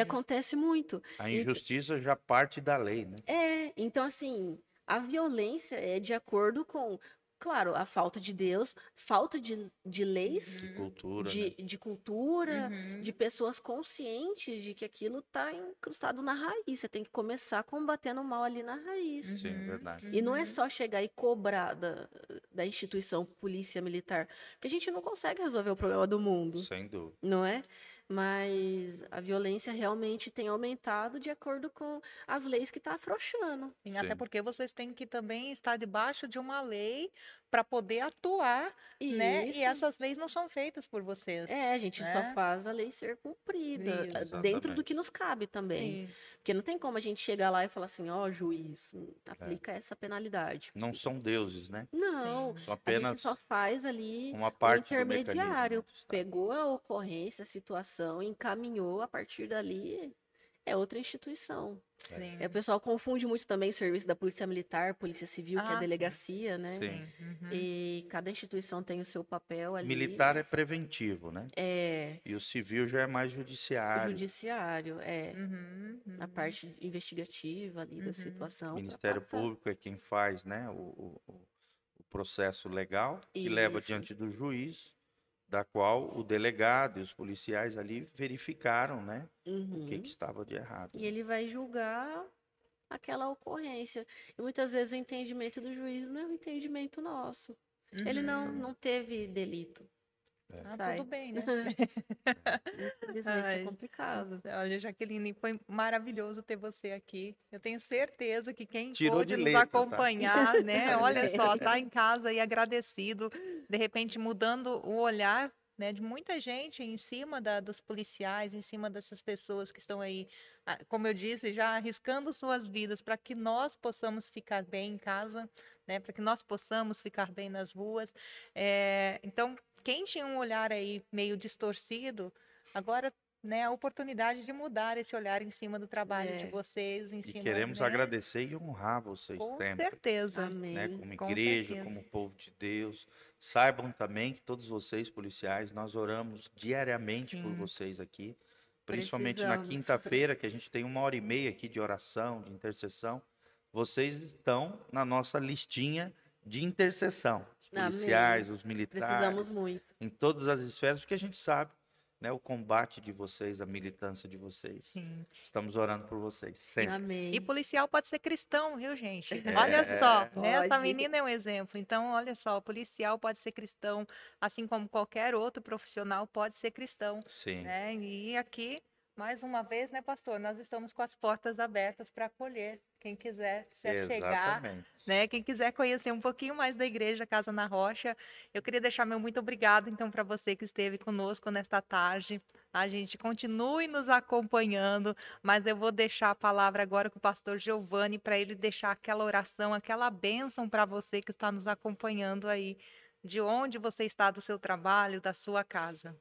acontece muito. A injustiça já parte da lei, né? É, então assim, a violência é de acordo com, claro, a falta de Deus, falta de, de leis, De cultura, de, né? de cultura, Uhum. de pessoas conscientes de que aquilo está incrustado na raiz. Você tem que começar combatendo o mal ali na raiz. Sim, é Uhum. verdade. E não é só chegar e cobrar da, da instituição polícia militar, porque a gente não consegue resolver o problema do mundo, Sem dúvida. não é? Mas a violência realmente tem aumentado de acordo com as leis que tá afrouxando. Sim, até porque vocês têm que também estar debaixo de uma lei para poder atuar, né? Isso. E essas leis não são feitas por vocês. É, a gente né? só faz a lei ser cumprida, Isso. eh, dentro do que nos cabe também. Sim. Porque não tem como a gente chegar lá e falar assim, ó, juiz, É. hum, aplica essa penalidade. Não são deuses, né? Não, São a gente apenas só faz ali uma o parte do intermediário. Pegou a ocorrência, a situação, encaminhou, a partir dali é outra instituição. Sim. É, o pessoal confunde muito também o serviço da Polícia Militar, Polícia Civil, que é Ah, a sim. delegacia, né? Sim. Uhum. E cada instituição tem o seu papel ali. Militar é mas preventivo, né? é E o civil já é mais o judiciário. judiciário, é Uhum, a uhum. parte investigativa ali da Uhum. situação. O pra Ministério. Público é quem faz né, o, o- o- processo legal, que leva diante do juiz, da qual o delegado e os policiais ali verificaram né, o que, Uhum. que estava de errado. E ele vai julgar aquela ocorrência. E muitas vezes o entendimento do juiz não é o entendimento nosso. Ele não, Uhum. não teve delito. É. Ah, sai. tudo bem, né? Infelizmente é complicado. Olha, Jaqueline, foi maravilhoso ter você aqui. Eu tenho certeza que quem Tirou pôde de nos letra, tá? acompanhar, né? Olha só, tá em casa e agradecido, de repente mudando o olhar, né, de muita gente em cima da- dos policiais, em cima dessas pessoas que estão aí, ah, como eu disse, já arriscando suas vidas para que nós possamos ficar bem em casa, né? Para que nós possamos ficar bem nas ruas. É, então, quem tinha um olhar aí meio distorcido, agora né, a oportunidade de mudar esse olhar em cima do trabalho É. de vocês, em E cima, queremos né? agradecer e honrar vocês Com sempre. certeza. Amém. né, como Com igreja, certeza. como povo de Deus. Saibam também que todos vocês, policiais, nós oramos diariamente por Sim. vocês aqui. Principalmente na Precisamos. quinta-feira, que a gente tem uma hora e meia aqui de oração, de intercessão. Vocês estão na nossa listinha de intercessão. Os Amém. policiais, os militares, Precisamos muito. em todas as esferas, porque a gente sabe né, o combate de vocês, a militância de vocês. Sim. Estamos orando por vocês, sempre. Amém. E policial pode ser cristão, viu, gente? É. Olha só, né? essa menina é um exemplo. Então, olha só, o policial pode ser cristão, assim como qualquer outro profissional pode ser cristão, Sim. né? E aqui, mais uma vez, né, pastor, nós estamos com as portas abertas para acolher quem quiser já chegar, né? Quem quiser conhecer um pouquinho mais da igreja Casa na Rocha, eu queria deixar meu muito obrigado então para você que esteve conosco nesta tarde. A gente continue nos acompanhando, mas eu vou deixar a palavra agora com o pastor Giovanni para ele deixar aquela oração, aquela bênção para você que está nos acompanhando aí, de onde você está do seu trabalho, da sua casa.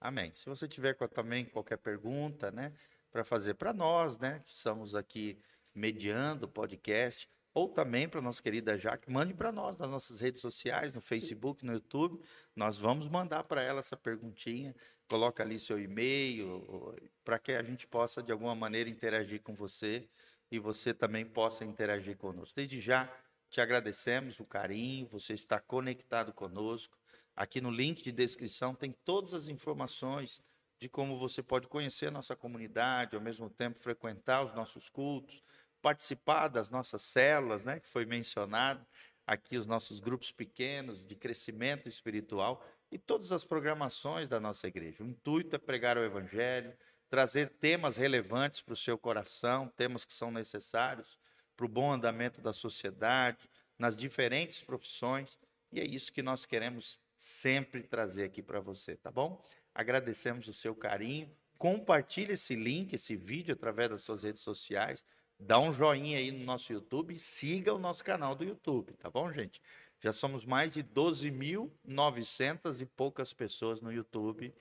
Amém. Se você tiver também qualquer pergunta, né, para fazer para nós, né, que estamos aqui mediando o podcast, ou também para nossa querida Jaque, mande para nós nas nossas redes sociais, no Facebook, no YouTube. Nós vamos mandar para ela essa perguntinha. Coloca ali seu e-mail, para que a gente possa de alguma maneira interagir com você e você também possa interagir conosco. Desde já te agradecemos o carinho, você está conectado conosco. Aqui no link de descrição tem todas as informações de como você pode conhecer a nossa comunidade, ao mesmo tempo frequentar os nossos cultos, participar das nossas células, né, que foi mencionado aqui os nossos grupos pequenos de crescimento espiritual e todas as programações da nossa igreja. O intuito é pregar o evangelho, trazer temas relevantes para o seu coração, temas que são necessários para o bom andamento da sociedade, nas diferentes profissões, e é isso que nós queremos sempre trazer aqui para você, tá bom? Agradecemos o seu carinho. Compartilhe esse link, esse vídeo através das suas redes sociais. Dá um joinha aí no nosso YouTube e siga o nosso canal do YouTube, tá bom, gente? Já somos mais de 12.900 e poucas pessoas no YouTube.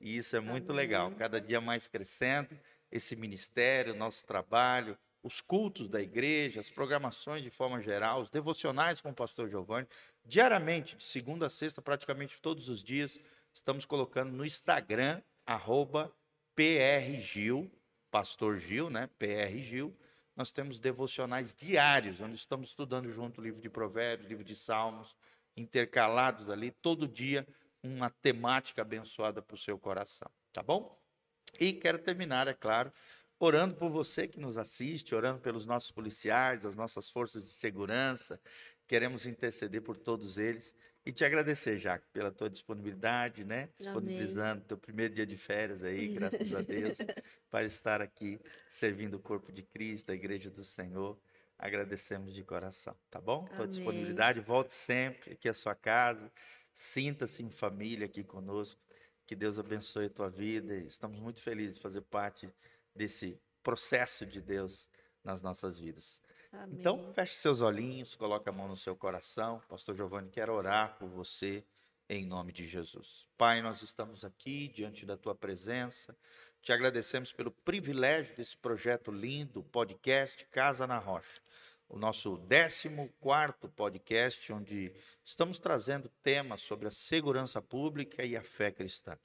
E isso é muito legal. Amém. Cada dia mais crescendo esse ministério, nosso trabalho, os cultos da igreja, as programações de forma geral, os devocionais com o pastor Giovanni. Diariamente, de segunda a sexta, praticamente todos os dias, estamos colocando no Instagram, arroba PRGil, Pastor Gil, né? PR Gil. Nós temos devocionais diários, onde estamos estudando junto o livro de Provérbios, livro de Salmos, intercalados ali, todo dia, uma temática abençoada para o seu coração, tá bom? E quero terminar, é claro, orando por você que nos assiste, orando pelos nossos policiais, as nossas forças de segurança. Queremos interceder por todos eles e te agradecer, Jaque, pela tua disponibilidade, né? Disponibilizando teu primeiro dia de férias aí, graças a Deus, para estar aqui servindo o corpo de Cristo, a igreja do Senhor. Agradecemos de coração, tá bom? Tua Amém. disponibilidade, volte sempre aqui à sua casa, sinta-se em família aqui conosco. Que Deus abençoe a tua vida. e Estamos muito felizes de fazer parte desse processo de Deus nas nossas vidas. Amém. Então, feche seus olhinhos, coloque a mão no seu coração. Pastor Giovanni quer orar por você em nome de Jesus. Pai, nós estamos aqui diante da tua presença. Te agradecemos pelo privilégio desse projeto lindo, podcast Casa na Rocha. O nosso 14 podcast, onde estamos trazendo temas sobre a segurança pública e a fé cristã.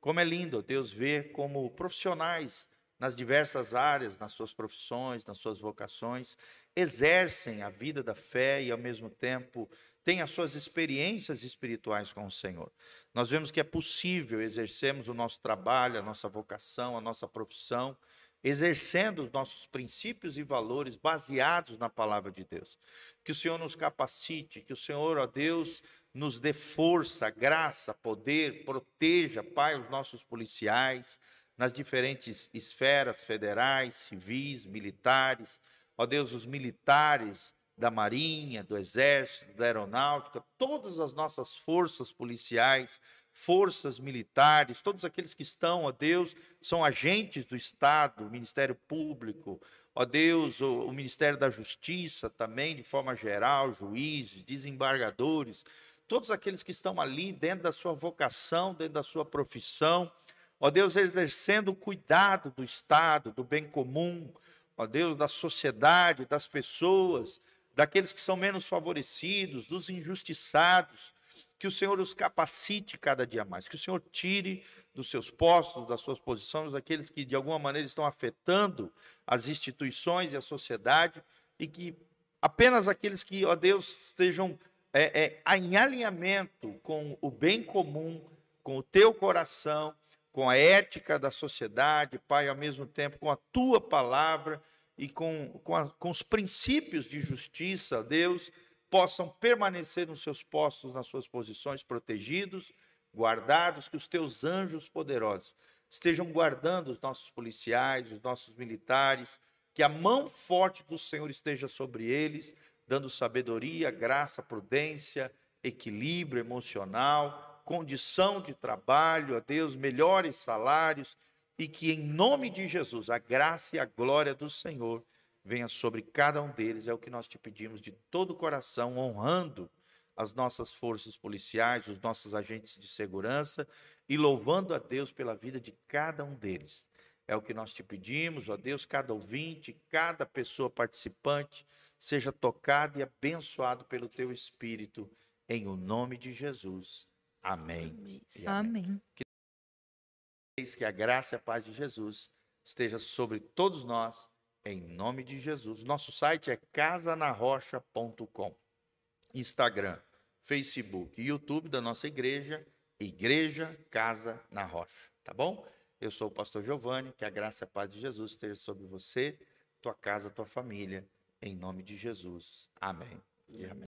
Como é lindo, Deus, ver como profissionais nas diversas áreas, nas suas profissões, nas suas vocações, exercem a vida da fé e, ao mesmo tempo, têm as suas experiências espirituais com o Senhor. Nós vemos que é possível exercermos o nosso trabalho, a nossa vocação, a nossa profissão, exercendo os nossos princípios e valores baseados na palavra de Deus. Que o Senhor nos capacite, que o Senhor, ó Deus, nos dê força, graça, poder, proteja, Pai, os nossos policiais, nas diferentes esferas federais, civis, militares, ó Deus, os militares da Marinha, do Exército, da Aeronáutica, todas as nossas forças policiais, forças militares, todos aqueles que estão, ó Deus, são agentes do Estado, Ministério Público, ó Deus, o, o Ministério da Justiça também, de forma geral, juízes, desembargadores, todos aqueles que estão ali dentro da sua vocação, dentro da sua profissão, ó Deus, exercendo o cuidado do Estado, do bem comum, ó Deus, da sociedade, das pessoas, daqueles que são menos favorecidos, dos injustiçados, que o Senhor os capacite cada dia mais, que o Senhor tire dos seus postos, das suas posições, daqueles que de alguma maneira estão afetando as instituições e a sociedade, e que apenas aqueles que, ó Deus, estejam é, é, em alinhamento com o bem comum, com o teu coração, com a ética da sociedade, Pai, ao mesmo tempo com a tua palavra e com, com, a, com os princípios de justiça, Deus, possam permanecer nos seus postos, nas suas posições, protegidos, guardados, que os teus anjos poderosos estejam guardando os nossos policiais, os nossos militares, que a mão forte do Senhor esteja sobre eles, dando sabedoria, graça, prudência, equilíbrio emocional, condição de trabalho, a Deus, melhores salários, e que em nome de Jesus a graça e a glória do Senhor venha sobre cada um deles, é o que nós te pedimos de todo o coração, honrando as nossas forças policiais, os nossos agentes de segurança e louvando a Deus pela vida de cada um deles. É o que nós te pedimos, ó Deus, cada ouvinte, cada pessoa participante seja tocado e abençoado pelo teu Espírito, em o nome de Jesus. Amém. Amém. amém. Que, a graça e a paz de Jesus esteja sobre todos nós em nome de Jesus. Nosso site é casanarrocha.com. Instagram, Facebook e YouTube da nossa igreja, Igreja Casa na Rocha. Tá bom? Eu sou o pastor Giovanni, que a graça e a paz de Jesus esteja sobre você, tua casa, tua família, em nome de Jesus. Amém. E amém.